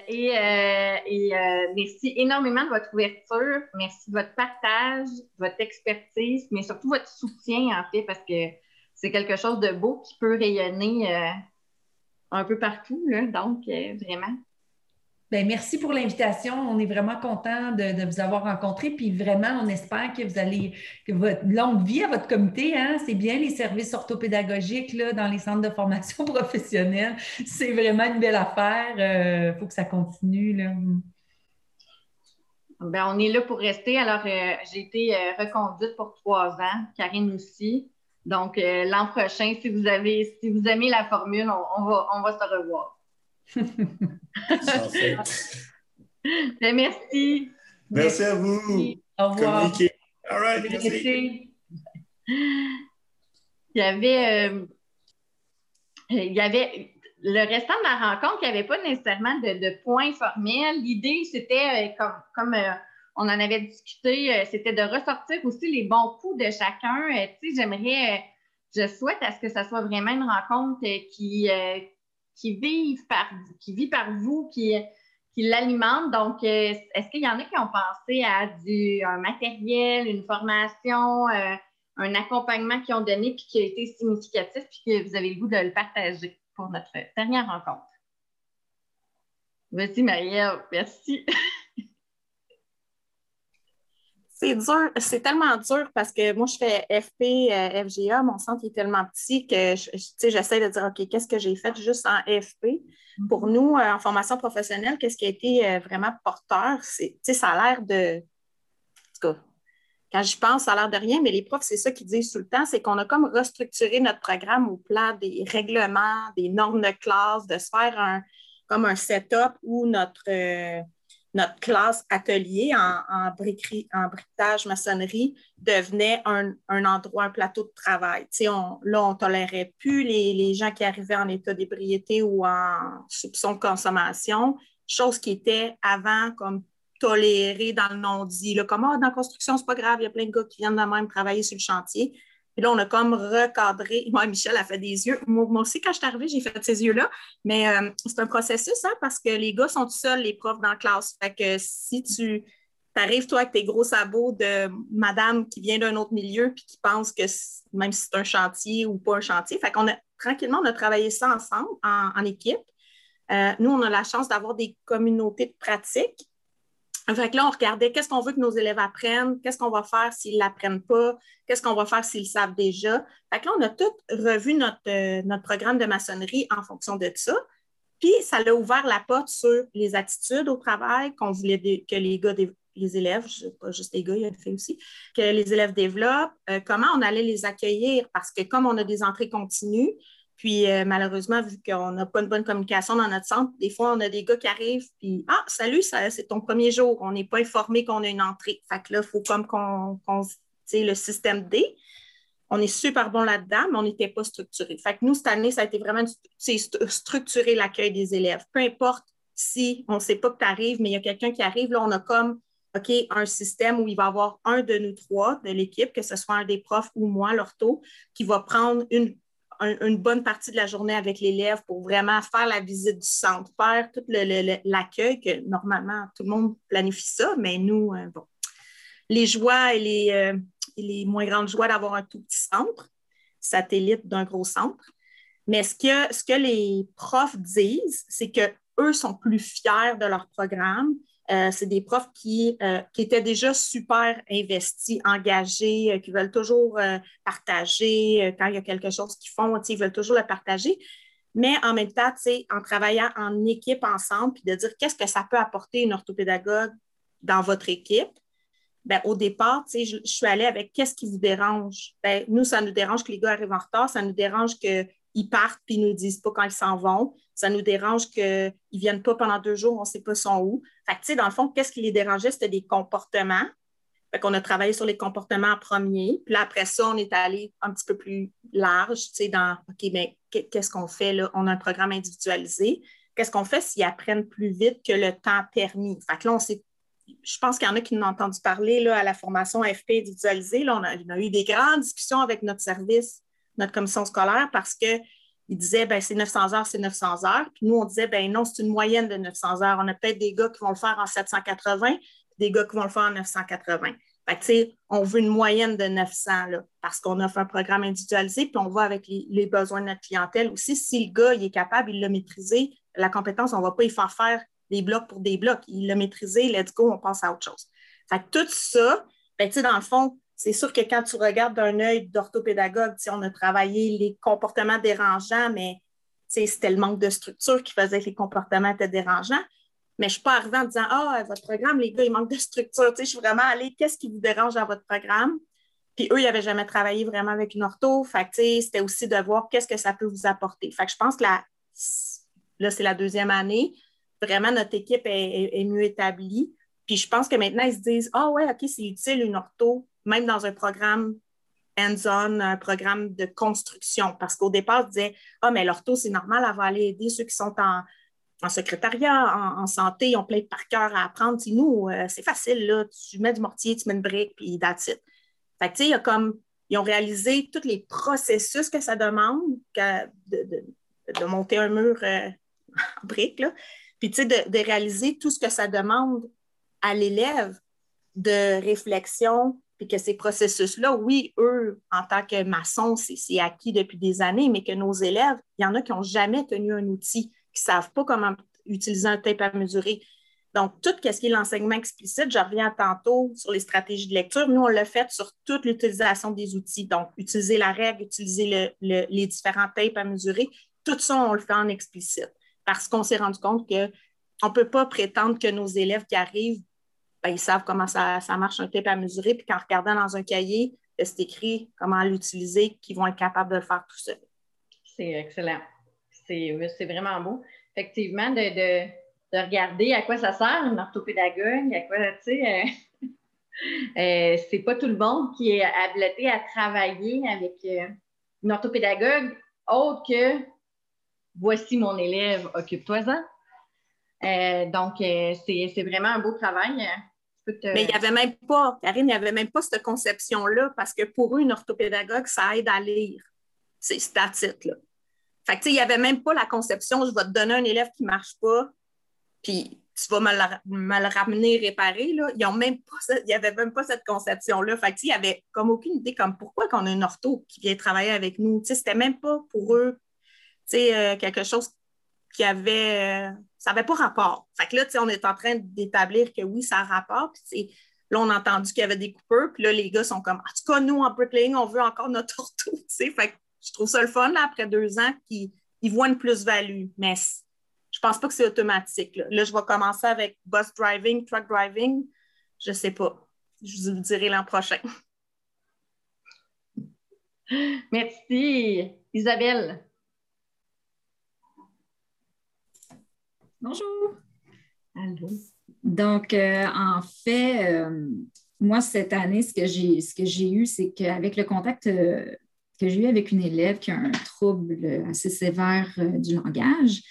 Euh, et, euh, euh, merci énormément de votre ouverture. Merci de votre partage, de votre expertise, mais surtout votre soutien, en fait, parce que c'est quelque chose de beau qui peut rayonner un peu partout. Là, donc, vraiment. Bien, merci pour l'invitation. On est vraiment content de, vous avoir rencontré. Puis vraiment, on espère que vous allez, que votre longue vie à votre comité, hein, c'est bien les services orthopédagogiques là, dans les centres de formation professionnelle. C'est vraiment une belle affaire. Il euh, faut que ça continue. Là. Bien, on est là pour rester. Alors, euh, j'ai été euh, reconduite pour trois ans, Karine aussi. Donc, l'an prochain, si vous avez, si vous aimez la formule, on, va, on va se revoir. Ben, merci. Merci. à vous. Au revoir. All right, merci. Il y avait, euh, il y avait le restant de la rencontre, il n'y avait pas nécessairement de, points formels. L'idée, c'était, euh, comme, euh, on en avait discuté, c'était de ressortir aussi les bons coups de chacun. tu sais, j'aimerais, je souhaite à ce que ça soit vraiment une rencontre qui, qui vivent par, qui vit par vous, qui, qui l'alimente. Donc, euh, est-ce qu'il y en a qui ont pensé à du, un matériel, une formation, euh, un accompagnement qu'ils ont donné puis qui a été significatif puis que vous avez le goût de le partager pour notre dernière rencontre? Vas-y, merci. C'est dur, c'est tellement dur parce que moi, je fais FP, euh, FGA, mon centre est tellement petit que j'essaie de dire, OK, qu'est-ce que j'ai fait juste en FP? Pour mhm. nous, euh, en formation professionnelle, qu'est-ce qui a été euh, vraiment porteur? C'est, ça a l'air de. En tout cas, quand je pense, ça a l'air de rien, mais les profs, c'est ça qu'ils disent tout le temps, c'est qu'on a comme restructuré notre programme au plan des règlements, des normes de classe, de se faire un, comme un setup où notre notre classe atelier en, briquerie, en briquetage maçonnerie devenait un, endroit, un plateau de travail. On, là, on ne tolérait plus les, gens qui arrivaient en état d'ébriété ou en soupçon de consommation, chose qui était avant comme tolérée dans le non-dit. Comme ah, dans la construction, c'est pas grave, il y a plein de gars qui viennent de même travailler sur le chantier. Puis là, on a comme recadré. Moi, Michel a fait des yeux. Moi, aussi, quand je suis arrivée, j'ai fait ces yeux-là. Mais euh, c'est un processus, hein, parce que les gars sont tout seuls, les profs dans la classe. Fait que si tu arrives, toi, avec tes gros sabots de madame qui vient d'un autre milieu puis qui pense que même si c'est un chantier ou pas un chantier, fait qu'on a tranquillement, on a travaillé ça ensemble en, équipe. Euh, nous, on a la chance d'avoir des communautés de pratique Fait là, on regardait qu'est-ce qu'on veut que nos élèves apprennent, qu'est-ce qu'on va faire s'ils ne l'apprennent pas, qu'est-ce qu'on va faire s'ils le savent déjà. Fait que là, on a tout revu notre, euh, notre programme de maçonnerie en fonction de ça. Puis, ça a ouvert la porte sur les attitudes au travail qu'on voulait que les gars, les élèves, pas juste les gars, il y a aussi, que les élèves développent, euh, comment on allait les accueillir, parce que comme on a des entrées continues, puis euh, malheureusement, vu qu'on n'a pas une bonne communication dans notre centre, des fois, on a des gars qui arrivent, puis Ah, salut, c'est ton premier jour. On n'est pas informé qu'on a une entrée. Fait que là, il faut comme qu'on, sais, le système D. On est super bon là-dedans, mais on n'était pas structuré. Fait que nous, cette année, ça a été vraiment structurer l'accueil des élèves. Peu importe si on ne sait pas que tu arrives, mais il y a quelqu'un qui arrive, là, on a comme OK, un système où il va y avoir un de nous trois de l'équipe, que ce soit un des profs ou moi, l'ortho, qui va prendre une une bonne partie de la journée avec l'élève pour vraiment faire la visite du centre, faire tout l'accueil, que normalement tout le monde planifie ça, mais nous, euh, bon, les joies et les, euh, les moins grandes joies d'avoir un tout petit centre, satellite d'un gros centre. Mais ce que, ce que les profs disent, c'est qu'eux sont plus fiers de leur programme, euh, c'est des profs qui, euh, qui, étaient déjà super investis, engagés, euh, qui veulent toujours partager. quand il y a quelque chose qu'ils font, ils veulent toujours le partager. Mais en même temps, en travaillant en équipe ensemble, puis de dire qu'est-ce que ça peut apporter une orthopédagogue dans votre équipe, ben, au départ, je, je suis allée avec qu'est-ce qui vous dérange? Ben, nous, ça nous dérange que les gars arrivent en retard, ça nous dérange qu'ils partent puis ils nous disent pas quand ils s'en vont. Ça nous dérange qu'ils ne viennent pas pendant deux jours, on ne sait pas sont où. Fait dans le fond, qu'est-ce qui les dérangeait? C'était des comportements. Fait qu'on a travaillé sur les comportements en premier. Puis après ça, on est allé un petit peu plus large, tu sais, dans OK, mais qu'est-ce qu'on fait là? On a un programme individualisé. Qu'est-ce qu'on fait s'ils apprennent plus vite que le temps permis? Fait que là, on s'est je pense qu'il y en a qui nous ont entendu parler là, à la formation AFP individualisée. Là, on, a, eu des grandes discussions avec notre service, notre commission scolaire, parce que ils disaient, ben, c'est 900 heures, c'est 900 heures. Puis nous, on disait, ben non, c'est une moyenne de 900 heures. On a peut-être des gars qui vont le faire en 780, des gars qui vont le faire en 980. Fait que, on veut une moyenne de 900 là, parce qu'on offre un programme individualisé, puis on va avec les, besoins de notre clientèle aussi. Si le gars il est capable, il l'a maîtrisé, la compétence, on ne va pas y faire faire des blocs pour des blocs. Il l'a maîtrisé, let's go, on passe à autre chose. Fait que tout ça, ben, dans le fond, c'est sûr que quand tu regardes d'un œil d'orthopédagogue, on a travaillé les comportements dérangeants, mais c'était le manque de structure qui faisait que les comportements étaient dérangeants. Mais je ne suis pas arrivée en disant Ah, votre programme, les gars, il manque de structure. je suis vraiment allée, qu'est-ce qui vous dérange dans votre programme? Puis eux, ils n'avaient jamais travaillé vraiment avec une ortho. C'était aussi de voir qu'est-ce que ça peut vous apporter. Fait que je pense que là, c'est la deuxième année. Vraiment, notre équipe est, mieux établie. Puis je pense que maintenant, ils se disent Ah ouais, OK, c'est utile une ortho même dans un programme hands-on, un programme de construction. Parce qu'au départ, je disais Ah, mais l'ortho, c'est normal, elle va aller aider ceux qui sont en, secrétariat, en, santé, ils ont plein de par cœur à apprendre. nous, euh, c'est facile, là. Tu mets du mortier, tu mets une brique, puis that's it. Fait que, tu sais, comme, ils ont réalisé tous les processus que ça demande de, monter un mur euh, en brique, là. Puis, tu sais, de, de réaliser tout ce que ça demande à l'élève de réflexion, puis que ces processus-là, oui, eux, en tant que maçons, c'est acquis depuis des années, mais que nos élèves, il y en a qui n'ont jamais tenu un outil, qui ne savent pas comment utiliser un tape à mesurer. Donc, tout ce qui est l'enseignement explicite, je reviens tantôt sur les stratégies de lecture. Nous, on l'a fait sur toute l'utilisation des outils. Donc, utiliser la règle, utiliser les différents tapes à mesurer, tout ça, on le fait en explicite. Parce qu'on s'est rendu compte qu'on ne peut pas prétendre que nos élèves qui arrivent ben, ils savent comment ça, marche un tape à mesurer, puis qu'en regardant dans un cahier, c'est écrit comment l'utiliser, qu'ils vont être capables de le faire tout seul. C'est excellent. C'est vraiment beau. Effectivement, de, regarder à quoi ça sert une orthopédagogue, à quoi, tu sais, euh, euh, c'est pas tout le monde qui est habilité à travailler avec euh, une orthopédagogue autre que voici mon élève, occupe-toi-en. donc, c'est vraiment un beau travail. Mais il n'y avait même pas, Karine, il n'y avait même pas cette conception-là parce que pour eux, une orthopédagogue, ça aide à lire. C'est statique, là. Fait que, il n'y avait même pas la conception, je vais te donner un élève qui ne marche pas, puis tu vas me le, ramener réparer. Là. Ils même il n'y avait même pas cette conception-là. Fait que, il n'y avait comme aucune idée comme pourquoi qu'on a une ortho qui vient travailler avec nous. C'était même pas pour eux euh, quelque chose qui avait. ça n'avait pas rapport. Fait que là, on est en train d'établir que oui, ça a rapport. Puis là, on a entendu qu'il y avait des coupeurs. Puis là, les gars sont comme En tout cas, nous, en bricklaying, on veut encore notre ortho. Fait que je trouve ça le fun, là, après deux ans, qu'ils voient une plus-value. Mais je pense pas que c'est automatique. Là. je vais commencer avec bus driving, truck driving. Je sais pas. Je vous le dirai l'an prochain. Merci. Isabelle. Bonjour. Allô. Donc, euh, en fait, euh, moi, cette année, ce que j'ai, que eu, c'est qu'avec le contact euh, que j'ai eu avec une élève qui a un trouble assez sévère du langage,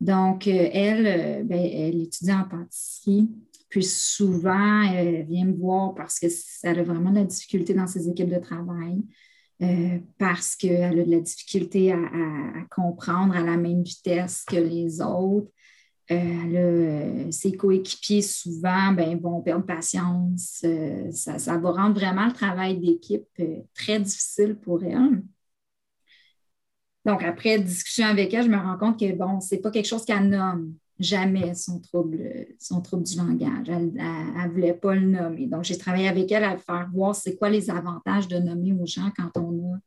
donc, elle, ben, elle étudie en pâtisserie. Puis souvent, elle vient me voir parce qu'elle a vraiment de la difficulté dans ses équipes de travail. Parce qu'elle a de la difficulté à, comprendre à la même vitesse que les autres. Euh, euh, ses coéquipiers, souvent, ben, vont perdre patience. Ça, ça, va rendre vraiment le travail d'équipe très difficile pour elle. Donc, après discussion avec elle, je me rends compte que, bon, ce n'est pas quelque chose qu'elle nomme jamais son trouble, son trouble du langage. Elle ne voulait pas le nommer. Donc, j'ai travaillé avec elle à faire voir c'est quoi les avantages de nommer aux gens quand on a.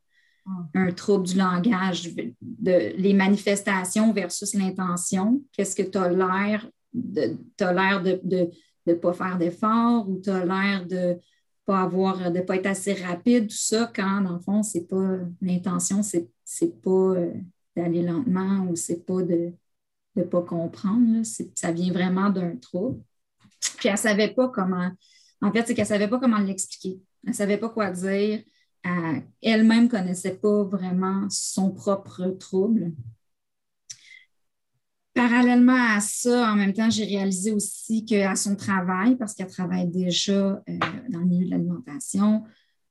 un trouble du langage, de, les manifestations versus l'intention. Qu'est-ce que tu as l'air de, l'air de ne de, pas faire d'efforts ou tu as l'air de pas avoir, de pas être assez rapide, tout ça, quand dans le fond, c'est pas l'intention, c'est, c'est pas euh, d'aller lentement ou c'est pas de ne pas comprendre. Ça vient vraiment d'un trouble. Puis elle ne savait pas comment. En fait, c'est qu'elle ne savait pas comment l'expliquer. Elle ne savait pas quoi dire. Elle-même connaissait pas vraiment son propre trouble. Parallèlement à ça, en même temps, j'ai réalisé aussi qu'à son travail, parce qu'elle travaille déjà euh, dans le milieu de l'alimentation,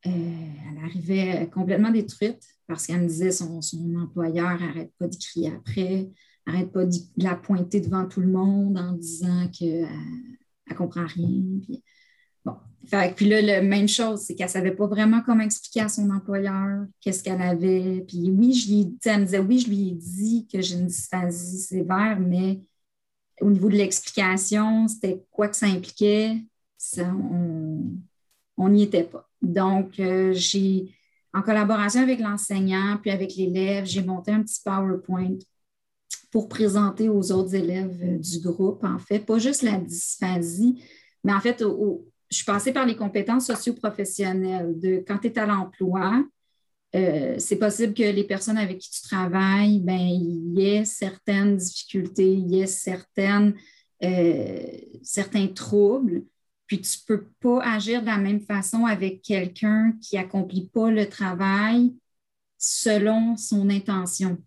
euh, elle arrivait complètement détruite parce qu'elle me disait son, son employeur n'arrête pas de crier après, arrête pas de la pointer devant tout le monde en disant qu'elle ne comprend rien. Bon. puis là, la même chose, c'est qu'elle ne savait pas vraiment comment expliquer à son employeur qu'est-ce qu'elle avait. Puis oui, je lui, elle me disait, oui, je lui ai dit que j'ai une dysphasie sévère, mais au niveau de l'explication, c'était quoi que ça impliquait, on n'y était pas. Donc, euh, j'ai, en collaboration avec l'enseignant puis avec l'élève, j'ai monté un petit PowerPoint pour présenter aux autres élèves euh, du groupe, en fait, pas juste la dysphasie, mais en fait, je suis passée par les compétences socio-professionnelles. De quand tu es à l'emploi, euh, c'est possible que les personnes avec qui tu travailles, ben, il y ait certaines difficultés, il y ait certaines, euh, certains troubles, puis tu ne peux pas agir de la même façon avec quelqu'un qui n'accomplit pas le travail selon son intention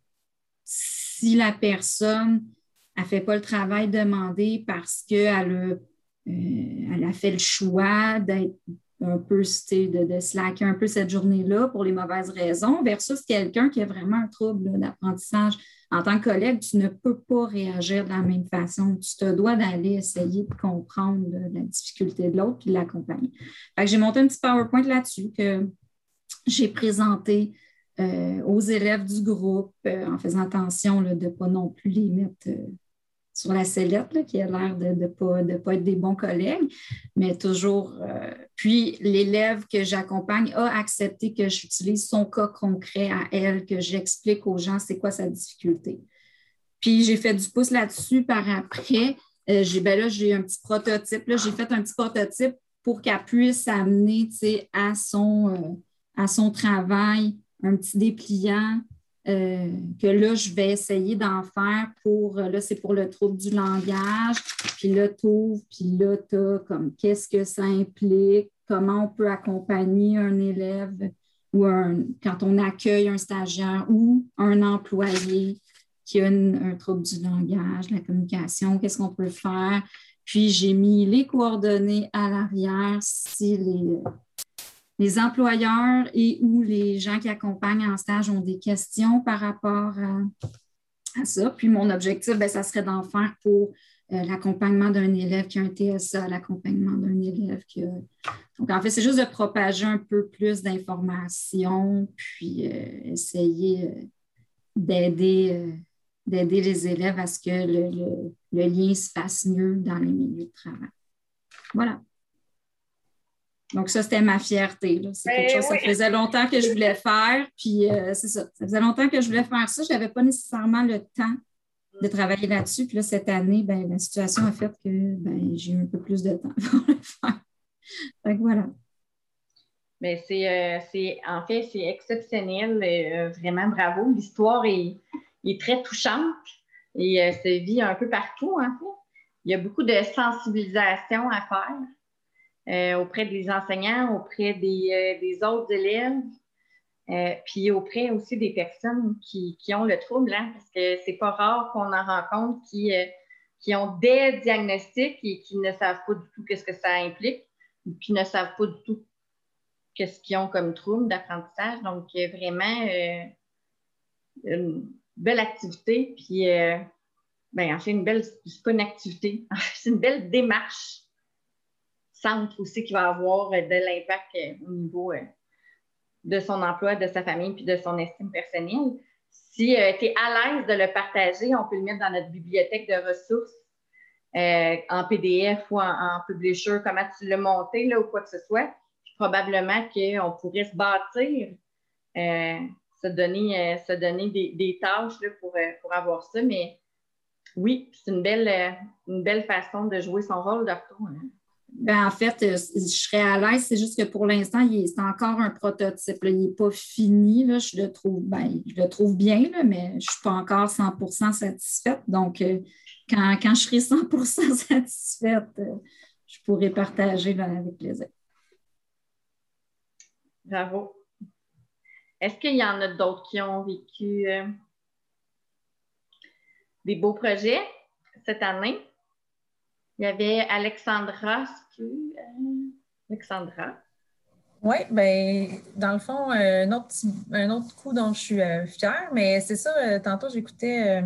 si la personne ne fait pas le travail demandé parce qu'elle a, euh, a fait le choix d'être un peu, de, de slacker un peu cette journée-là pour les mauvaises raisons, versus quelqu'un qui a vraiment un trouble d'apprentissage. En tant que collègue, tu ne peux pas réagir de la même façon. Tu te dois d'aller essayer de comprendre la difficulté de l'autre et l'accompagner. J'ai monté un petit PowerPoint là-dessus que j'ai présenté euh, aux élèves du groupe euh, en faisant attention de ne pas non plus les mettre sur la sellette, qui a l'air de ne pas, de pas être des bons collègues, mais toujours. puis l'élève que j'accompagne a accepté que j'utilise son cas concret à elle, que j'explique aux gens c'est quoi sa difficulté. Puis j'ai fait du pouce là-dessus par après. j'ai, ben là, j'ai un petit prototype. Là, j'ai fait un petit prototype pour qu'elle puisse amener à, son, à son travail un petit dépliant euh, que là, je vais essayer d'en faire pour, là, c'est pour le trouble du langage, puis là, tu ouvres, puis là, tu as comme qu'est-ce que ça implique, comment on peut accompagner un élève ou un, quand on accueille un stagiaire ou un employé qui a un trouble du langage, la communication, qu'est-ce qu'on peut faire? Puis j'ai mis les coordonnées à l'arrière si les, les employeurs et ou les gens qui accompagnent en stage ont des questions par rapport à, ça. Puis mon objectif, bien, ça serait d'en faire pour euh, l'accompagnement d'un élève qui a un TSA, l'accompagnement d'un élève qui a... Donc, en fait, c'est juste de propager un peu plus d'informations, puis euh, essayer euh, d'aider d'aider les élèves à ce que le, lien se fasse mieux dans les milieux de travail. Voilà. Donc, ça, c'était ma fierté. C'est quelque ben chose, ça faisait longtemps que je voulais faire. Puis, euh, c'est ça. Ça faisait longtemps que je voulais faire ça. Je n'avais pas nécessairement le temps de travailler là-dessus. Puis là, cette année, ben, la situation a fait que ben, j'ai eu un peu plus de temps pour le faire. Donc, voilà. Mais euh, c'est, en fait, c'est exceptionnel. Euh, vraiment bravo. L'histoire est, est, très touchante et se vit un peu partout, en fait. Il y a beaucoup de sensibilisation à faire auprès des enseignants, auprès des, des autres élèves. Euh, puis auprès aussi des personnes qui, qui ont le trouble, hein, parce que c'est pas rare qu'on en rencontre qui, euh, qui ont des diagnostics et qui ne savent pas du tout qu'est-ce que ça implique, puis ne savent pas du tout qu'est-ce qu'ils ont comme trouble d'apprentissage. Donc, vraiment euh, une belle activité, puis ben, en fait, une belle, c'est pas une activité, c'est une belle démarche centre aussi qui va avoir de l'impact au niveau de son emploi, de sa famille, puis de son estime personnelle. Si euh, tu es à l'aise de le partager, on peut le mettre dans notre bibliothèque de ressources euh, en PDF ou en, publisher, comment tu l'as monté là, ou quoi que ce soit. probablement qu'on pourrait se bâtir, euh, se donner, se donner des, tâches là, pour, pour avoir ça. Mais oui, c'est une belle, une belle façon de jouer son rôle de retour. Hein. Ben, en fait, euh, je serais à l'aise, c'est juste que pour l'instant, c'est encore un prototype. Il n'est pas fini. Là. Je, le trouve, ben, je le trouve bien, mais je ne suis pas encore 100% satisfaite. Donc, euh, quand, je serai 100% satisfaite, euh, je pourrai partager avec plaisir. Bravo. Est-ce qu'il y en a d'autres qui ont vécu des beaux projets cette année? Il y avait Alexandra, euh, Alexandra. Oui, bien, dans le fond, un autre, coup dont je suis euh, fière, mais c'est ça, euh, tantôt j'écoutais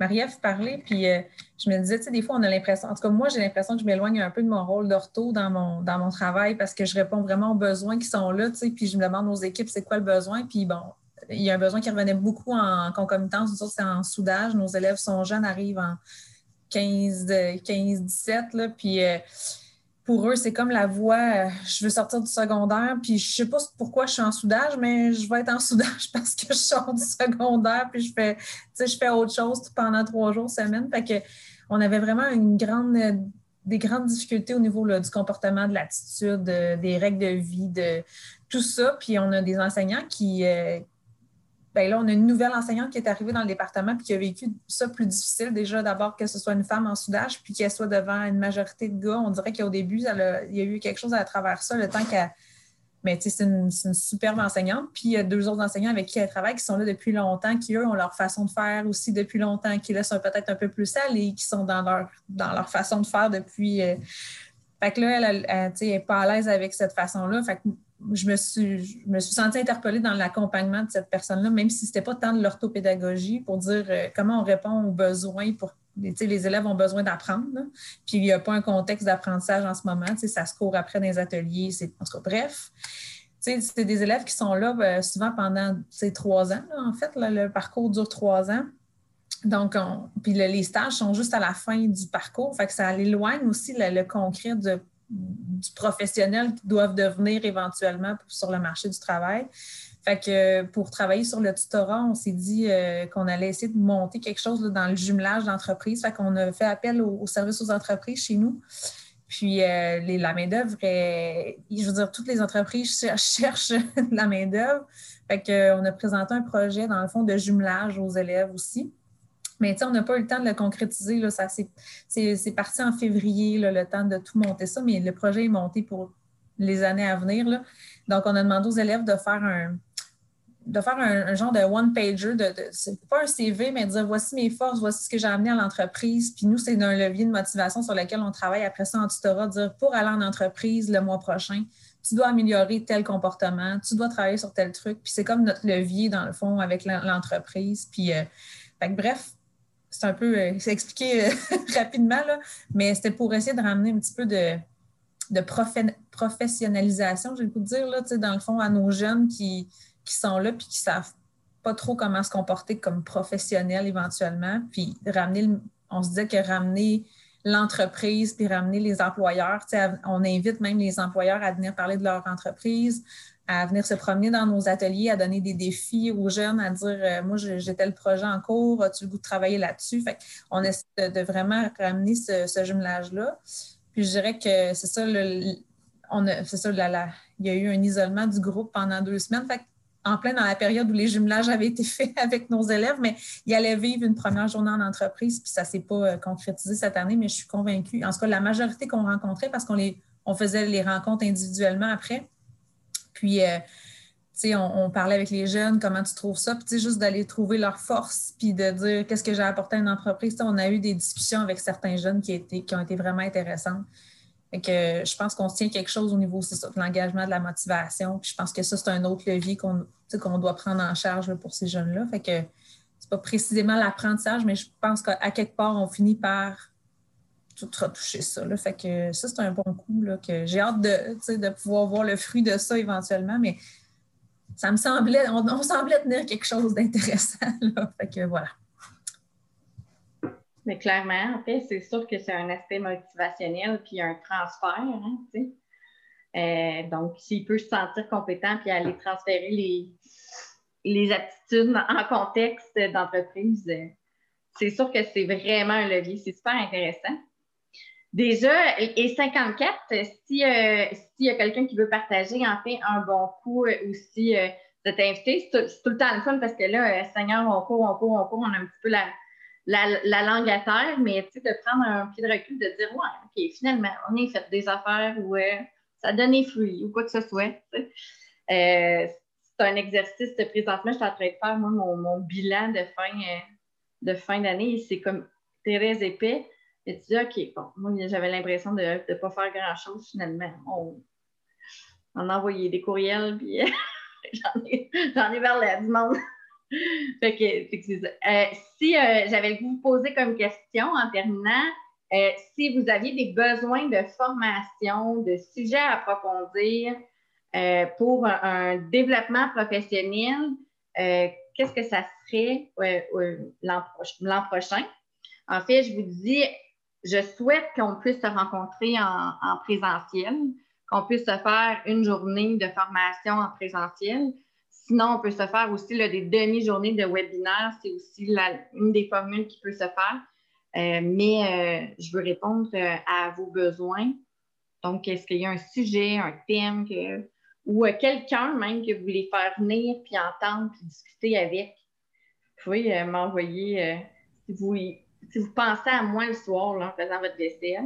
Marie-Ève parler, puis je me disais, tu sais, des fois, on a l'impression, en tout cas, moi, j'ai l'impression que je m'éloigne un peu de mon rôle d'ortho dans mon, dans mon travail parce que je réponds vraiment aux besoins qui sont là, tu sais, puis je me demande aux équipes, c'est quoi le besoin, puis bon, il y a un besoin qui revenait beaucoup en concomitance, c'est en soudage, nos élèves sont jeunes, arrivent en 15, 15 17, là, puis euh, pour eux, c'est comme la voie, euh, je veux sortir du secondaire, puis je sais pas pourquoi je suis en soudage, mais je vais être en soudage parce que je sors du secondaire, puis je fais, je fais autre chose pendant trois jours, semaine. Fait que on avait vraiment une grande, des grandes difficultés au niveau du comportement, de l'attitude, des règles de vie, de tout ça. Puis on a des enseignants qui, euh, ben là, on a une nouvelle enseignante qui est arrivée dans le département puis qui a vécu ça plus difficile. Déjà, d'abord, que ce soit une femme en soudage puis qu'elle soit devant une majorité de gars. On dirait qu'au début, il y a eu quelque chose à travers ça, le temps qu'elle. Mais tu sais, c'est une, superbe enseignante. Puis il y a deux autres enseignants avec qui elle travaille qui sont là depuis longtemps, qui, eux, ont leur façon de faire aussi depuis longtemps, qui là sont peut-être un peu plus sales et qui sont dans leur, dans leur façon de faire depuis. Euh, fait que là, elle, n'est pas à l'aise avec cette façon-là. Fait que je me suis, suis sentie interpellée dans l'accompagnement de cette personne-là, même si ce n'était pas tant de l'orthopédagogie, pour dire euh, comment on répond aux besoins pour. Les élèves ont besoin d'apprendre, puis il n'y a pas un contexte d'apprentissage en ce moment. Ça se court après dans les ateliers. En tout cas, bref. C'est des élèves qui sont là ben, souvent pendant trois ans. en fait, le parcours dure trois ans. Donc, puis les stages sont juste à la fin du parcours. Fait que ça éloigne aussi le concret de du professionnel qui doivent devenir éventuellement sur le marché du travail. Fait pour travailler sur le tutorat, on s'est dit euh, qu'on allait essayer de monter quelque chose dans le jumelage d'entreprises. Fait qu'on a fait appel au, service aux entreprises chez nous. Puis euh, les, la main-d'œuvre, je veux dire, toutes les entreprises cherchent la main-d'œuvre. Fait qu'on a présenté un projet, dans le fond, de jumelage aux élèves aussi. Mais on n'a pas eu le temps de le concrétiser. Là, ça, c'est, parti en février, le temps de tout monter ça, mais le projet est monté pour les années à venir. Là. Donc, on a demandé aux élèves de faire un, de faire un, genre de one-pager, de, pas un CV, mais de dire voici mes forces, voici ce que j'ai amené à l'entreprise. Puis nous, c'est un levier de motivation sur lequel on travaille après ça en tutorat, dire pour aller en entreprise le mois prochain, tu dois améliorer tel comportement, tu dois travailler sur tel truc. Puis c'est comme notre levier, dans le fond, avec l'entreprise. Puis, euh, bref, c'est un peu euh, expliqué euh, rapidement, là, mais c'était pour essayer de ramener un petit peu de, de professionnalisation, je vais vous dire, là, dans le fond, à nos jeunes qui, qui sont là et qui savent pas trop comment se comporter comme professionnel éventuellement. Puis ramener, on se disait que ramener l'entreprise puis ramener les employeurs, on invite même les employeurs à venir parler de leur entreprise, à venir se promener dans nos ateliers, à donner des défis aux jeunes, à dire euh, Moi, j'ai tel projet en cours, as-tu le goût de travailler là-dessus? on essaie de, vraiment ramener ce, jumelage-là. Puis je dirais que c'est ça, on c'est ça, il y a eu un isolement du groupe pendant deux semaines. En plein dans la période où les jumelages avaient été faits avec nos élèves, mais ils allaient vivre une première journée en entreprise, puis ça ne s'est pas euh, concrétisé cette année, mais je suis convaincue. En tout cas, la majorité qu'on rencontrait, parce qu'on les, on faisait les rencontres individuellement après, puis, euh, sais, on, parlait avec les jeunes, comment tu trouves ça, puis juste d'aller trouver leur force, puis de dire qu'est-ce que j'ai apporté à une entreprise. on a eu des discussions avec certains jeunes qui, ont été vraiment intéressantes. Fait que je pense qu'on tient quelque chose au niveau de l'engagement, de la motivation. je pense que ça, c'est un autre levier qu'on qu'on doit prendre en charge pour ces jeunes-là. Fait que c'est pas précisément l'apprentissage, mais je pense qu'à quelque part, on finit par tout retoucher ça. Là. Fait que ça, c'est un bon coup là, que j'ai hâte de, de pouvoir voir le fruit de ça éventuellement, mais ça me semblait, on, semblait tenir quelque chose d'intéressant. Fait que voilà. Mais clairement, en fait, c'est sûr que c'est un aspect motivationnel puis un transfert, hein, euh, donc, s'il peut se sentir compétent puis aller transférer les, les aptitudes en contexte d'entreprise, euh, c'est sûr que c'est vraiment un levier. C'est super intéressant. Déjà, et 54, si euh, s'il y a quelqu'un qui veut partager en fait un bon coup ou si vous êtes invité, c'est tout, le temps le fun parce que là, Seigneur, on court, on court, on court, on a un petit peu la, la, langue à terre, mais de prendre un pied de recul, de dire Ouais, OK, finalement, on a fait des affaires où euh, ça a donné fruit ou quoi que ce soit. Euh, c'est un exercice présentement, je suis en train de faire moi, mon, bilan de fin, euh, de fin d'année. C'est comme très épais. Et tu dis, OK, bon, moi, j'avais l'impression de ne pas faire grand-chose finalement. On, on a envoyé des courriels, puis j'en ai, ai vers du monde. fait que, euh, si euh, j'avais vous poser comme question en terminant, euh, si vous aviez des besoins de formation, de sujets à approfondir pour un, développement professionnel, qu'est-ce que ça serait l'an prochain? En fait, je vous dis, je souhaite qu'on puisse se rencontrer en, en présentiel, qu'on puisse se faire une journée de formation en présentiel. Sinon, on peut se faire aussi des demi-journées de webinaire. C'est aussi une des formules qui peut se faire. Euh, mais euh, je veux répondre euh, à vos besoins. Donc, est-ce qu'il y a un sujet, un thème ou quelqu'un même que vous voulez faire venir, puis entendre, puis discuter avec? Vous pouvez m'envoyer, si, vous, si vous pensez à moi le soir en faisant votre vaisselle,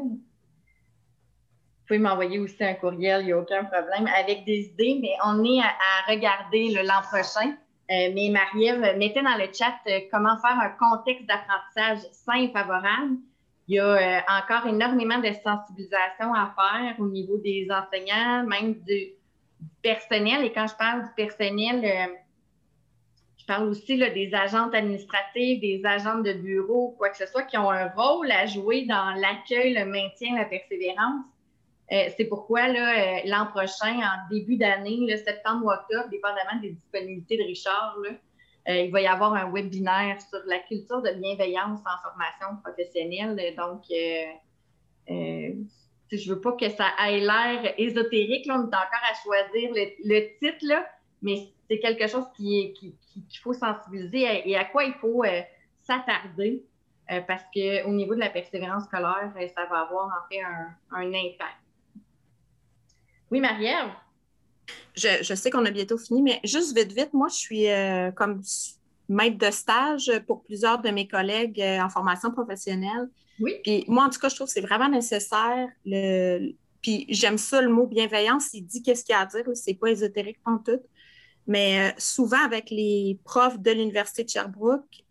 vous pouvez m'envoyer aussi un courriel, il n'y a aucun problème, avec des idées, mais on est à, regarder l'an prochain. Euh, mais Marie-Ève, mettez dans le chat euh, comment faire un contexte d'apprentissage sain et favorable. Il y a euh, encore énormément de sensibilisation à faire au niveau des enseignants, même du, personnel. Et quand je parle du personnel, parle aussi des agentes administratives, des agentes de bureau, quoi que ce soit, qui ont un rôle à jouer dans l'accueil, le maintien, la persévérance. Euh, c'est pourquoi euh, l'an prochain, en début d'année, septembre ou octobre, dépendamment des disponibilités de Richard, euh, il va y avoir un webinaire sur la culture de bienveillance en formation professionnelle. Donc, je ne veux pas que ça ait l'air ésotérique. Là, on est encore à choisir le, titre, mais c'est quelque chose qu'il faut sensibiliser et à quoi il faut s'attarder. parce qu'au niveau de la persévérance scolaire, ça va avoir en fait un impact. Oui, Marie-Ève? Je, sais qu'on a bientôt fini, mais juste vite, vite, moi, je suis euh, comme maître de stage pour plusieurs de mes collègues euh, en formation professionnelle. Oui. Puis moi, en tout cas, je trouve que c'est vraiment nécessaire. Le... Puis j'aime ça, le mot bienveillance, il dit qu'est-ce qu'il y a à dire, c'est pas ésotérique en tout. Mais euh, souvent, avec les profs de l'Université de Sherbrooke,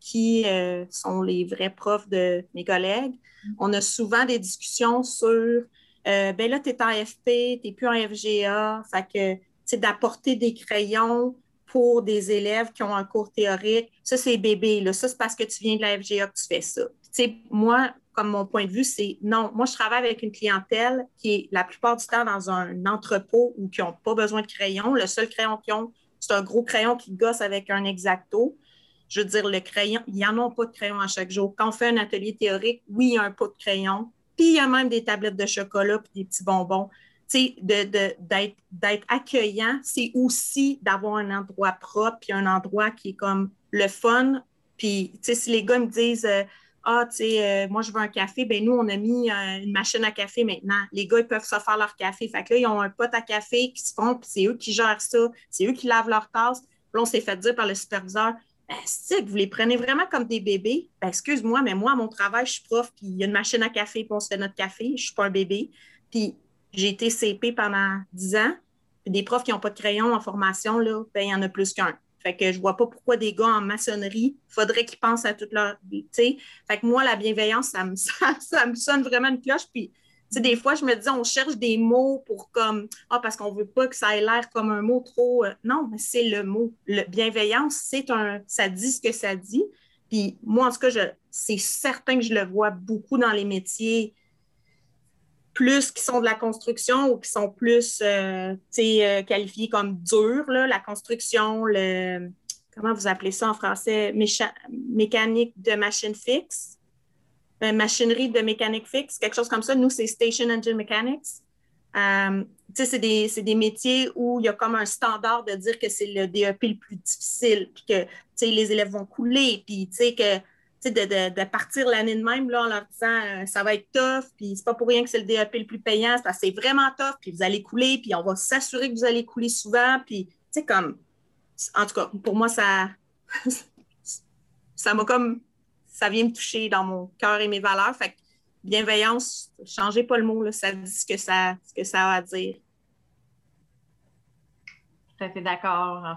qui sont les vrais profs de mes collègues, on a souvent des discussions sur euh, ben là, tu es en FP, tu n'es plus en FGA. Fait que, c'est d'apporter des crayons pour des élèves qui ont un cours théorique. Ça, c'est bébé. Là. Ça, c'est parce que tu viens de la FGA que tu fais ça. sais, moi, comme mon point de vue, c'est non. Moi, je travaille avec une clientèle qui est la plupart du temps dans un entrepôt où qui n'ont pas besoin de crayons. Le seul crayon qu'ils ont, c'est un gros crayon qui gosse avec un exacto. Je veux dire, le crayon, il n'y en a pas de crayon à chaque jour. Quand on fait un atelier théorique, oui, il y a un pot de crayon, puis il y a même des tablettes de chocolat puis des petits bonbons. Tu sais, d'être accueillant, c'est aussi d'avoir un endroit propre puis un endroit qui est comme le fun. Puis, tu sais, si les gars me disent euh, Ah, tu sais, euh, moi, je veux un café, ben nous, on a mis euh, une machine à café maintenant. Les gars, ils peuvent se faire leur café. Fait que là, ils ont un pot à café qui se font, puis c'est eux qui gèrent ça. C'est eux qui lavent leurs tasses. Puis on s'est fait dire par le superviseur ben, vous les prenez vraiment comme des bébés. Ben, excuse-moi, mais moi, à mon travail, je suis prof, puis il y a une machine à café, puis on se fait notre café. Je ne suis pas un bébé. Puis j'ai été CP pendant 10 ans. Des profs qui n'ont pas de crayon en formation, là, ben, il y en a plus qu'un. Fait que je vois pas pourquoi des gars en maçonnerie, faudrait qu'ils pensent à toute leur vie. Fait que moi, la bienveillance, ça me, ça me sonne vraiment une cloche. Puis des fois, je me dis, on cherche des mots pour comme, ah, parce qu'on veut pas que ça ait l'air comme un mot trop. Euh, non, mais c'est le mot. Le bienveillance, c'est un, ça dit ce que ça dit. Puis moi, en tout cas, c'est certain que je le vois beaucoup dans les métiers plus qui sont de la construction ou qui sont plus euh, euh, qualifiés comme durs, la construction, le, comment vous appelez ça en français, mécanique de machine fixe. Euh, machinerie de mécanique fixe, quelque chose comme ça. Nous, c'est Station Engine Mechanics. Euh, c'est des, des, métiers où il y a comme un standard de dire que c'est le DEP le plus difficile, puis que les élèves vont couler, puis que de, partir l'année de même là, en leur disant euh, ça va être tough, puis c'est pas pour rien que c'est le DEP le plus payant, parce c'est vraiment tough, puis vous allez couler, puis on va s'assurer que vous allez couler souvent, puis tu sais, comme, en tout cas, pour moi, ça, ça m'a comme ça vient me toucher dans mon cœur et mes valeurs. Fait que bienveillance, changez pas le mot, là, ça dit ce que ça, ce que ça a à dire. Tout à fait d'accord, en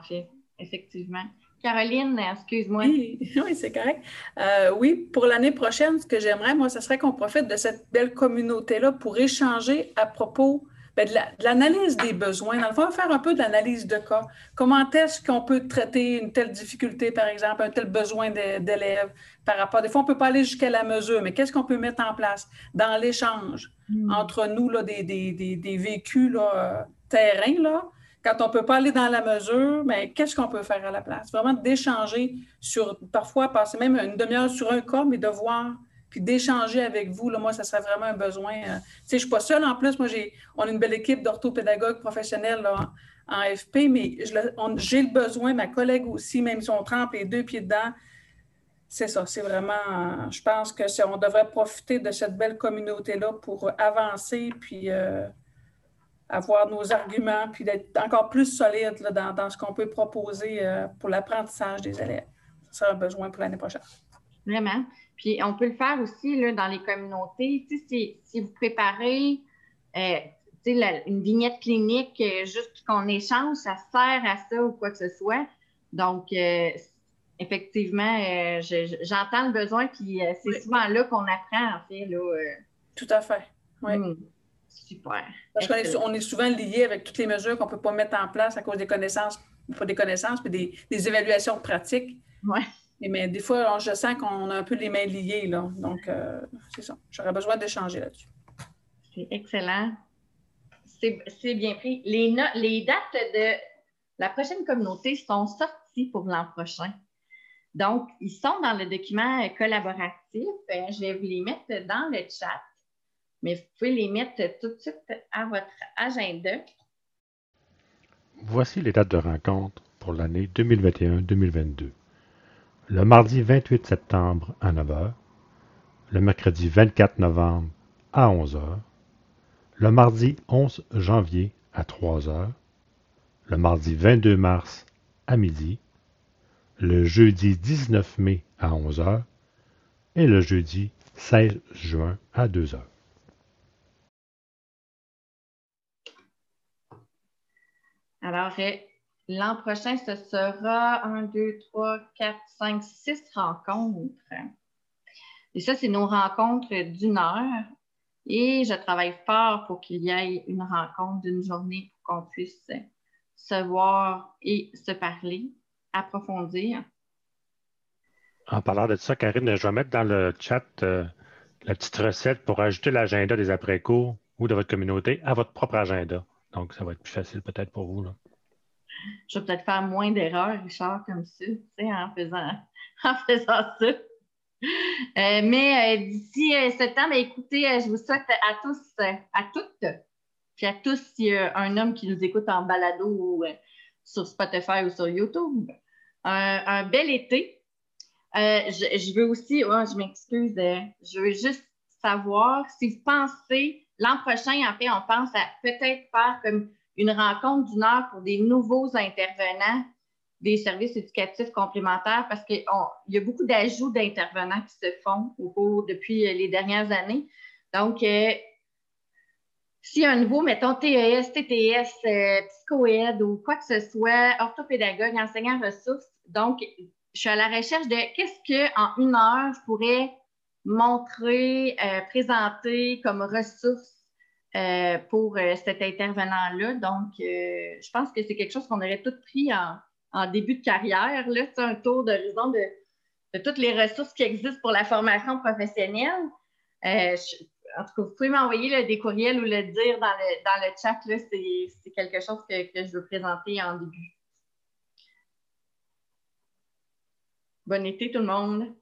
effectivement. Caroline, excuse-moi. Oui, oui c'est correct. Euh, oui, pour l'année prochaine, ce que j'aimerais, moi, ce serait qu'on profite de cette belle communauté-là pour échanger à propos ben, de l'analyse des besoins. Dans le fond, faire un peu d'analyse de cas. Comment est-ce qu'on peut traiter une telle difficulté, par exemple, un tel besoin d'élèves par rapport. Des fois, on ne peut pas aller jusqu'à la mesure, mais qu'est-ce qu'on peut mettre en place dans l'échange hmm. entre nous, là, des, des, des, des véhicules là, terrain, là, quand on ne peut pas aller dans la mesure, mais qu'est-ce qu'on peut faire à la place? Vraiment d'échanger sur, parfois passer même une demi-heure sur un cas, mais de voir puis d'échanger avec vous. Là, moi, ça serait vraiment un besoin. Euh, je ne suis pas seule en plus. Moi, j'ai, on a une belle équipe d'orthopédagogues professionnels en, FP, mais j'ai le besoin, ma collègue aussi, même si on trempe les deux pieds dedans, c'est ça. C'est vraiment, je pense que on devrait profiter de cette belle communauté-là pour avancer, puis euh, avoir nos arguments, puis d'être encore plus solide dans, dans, ce qu'on peut proposer euh, pour l'apprentissage des élèves. Ça sera un besoin pour l'année prochaine. Vraiment. Puis on peut le faire aussi là, dans les communautés. si, si vous préparez euh, une vignette clinique, euh, juste qu'on échange, ça sert à ça ou quoi que ce soit. Donc, effectivement, j'entends le besoin, puis c'est souvent là qu'on apprend, en fait. Là, Tout à fait. Oui. Hmm. Super. Parce qu'on est, on est souvent lié avec toutes les mesures qu'on ne peut pas mettre en place à cause des connaissances, pas des connaissances, mais des, des évaluations pratiques. Oui. Mais des fois, je sens qu'on a un peu les mains liées. Là. Donc, euh, c'est ça. J'aurais besoin d'échanger là-dessus. C'est excellent. C'est bien pris. Les, les dates de la prochaine communauté sont sorties pour l'an prochain. Donc, ils sont dans le document collaboratif. Euh, je vais vous les mettre dans le chat, mais vous pouvez les mettre tout de suite à votre agenda. Voici les dates de rencontre pour l'année 2021-2022 le mardi 28 septembre à 9 h, le mercredi 24 novembre à 11 h, le mardi 11 janvier à 3 h, le mardi 22 mars à midi, le jeudi 19 mai à 11 h et le jeudi 16 juin à 2 L'an prochain, ce sera 1, 2, 3, 4, 5, 6 rencontres. Et ça, c'est nos rencontres d'une heure. Et je travaille fort pour qu'il y ait une rencontre d'une journée pour qu'on puisse se voir et se parler, approfondir. En parlant de ça, Karine, je vais mettre dans le chat euh, la petite recette pour ajouter l'agenda des après-cours ou de votre communauté à votre propre agenda. Donc, ça va être plus facile peut-être pour vous. Là. Je vais peut-être faire moins d'erreurs, Richard, comme ça, en faisant, en faisant ça. Euh, mais euh, d'ici septembre, écoutez, je vous souhaite à tous, à toutes, puis à tous, s'il y a un homme qui nous écoute en balado ou sur Spotify ou sur YouTube, un, bel été. Je, veux aussi, oh, je m'excuse, je veux juste savoir si vous pensez, l'an prochain, en fait, on pense à peut-être faire comme une rencontre d'une heure pour des nouveaux intervenants des services éducatifs complémentaires parce qu'il y a beaucoup d'ajouts d'intervenants qui se font au cours depuis les dernières années. Donc, euh, s'il y a un nouveau, mettons TES, TTS, euh, psychoède ou quoi que ce soit, orthopédagogue, enseignant ressources, donc je suis à la recherche de qu'est-ce qu'en une heure je pourrais montrer, euh, présenter comme ressources euh, pour euh, cet intervenant-là. Donc, je pense que c'est quelque chose qu'on aurait tout pris en, début de carrière, là, un tour d'horizon de, de, toutes les ressources qui existent pour la formation professionnelle. en tout cas, vous pouvez m'envoyer des courriels ou le dire dans le, dans le chat. C'est quelque chose que, que je veux présenter en début. Bon été tout le monde!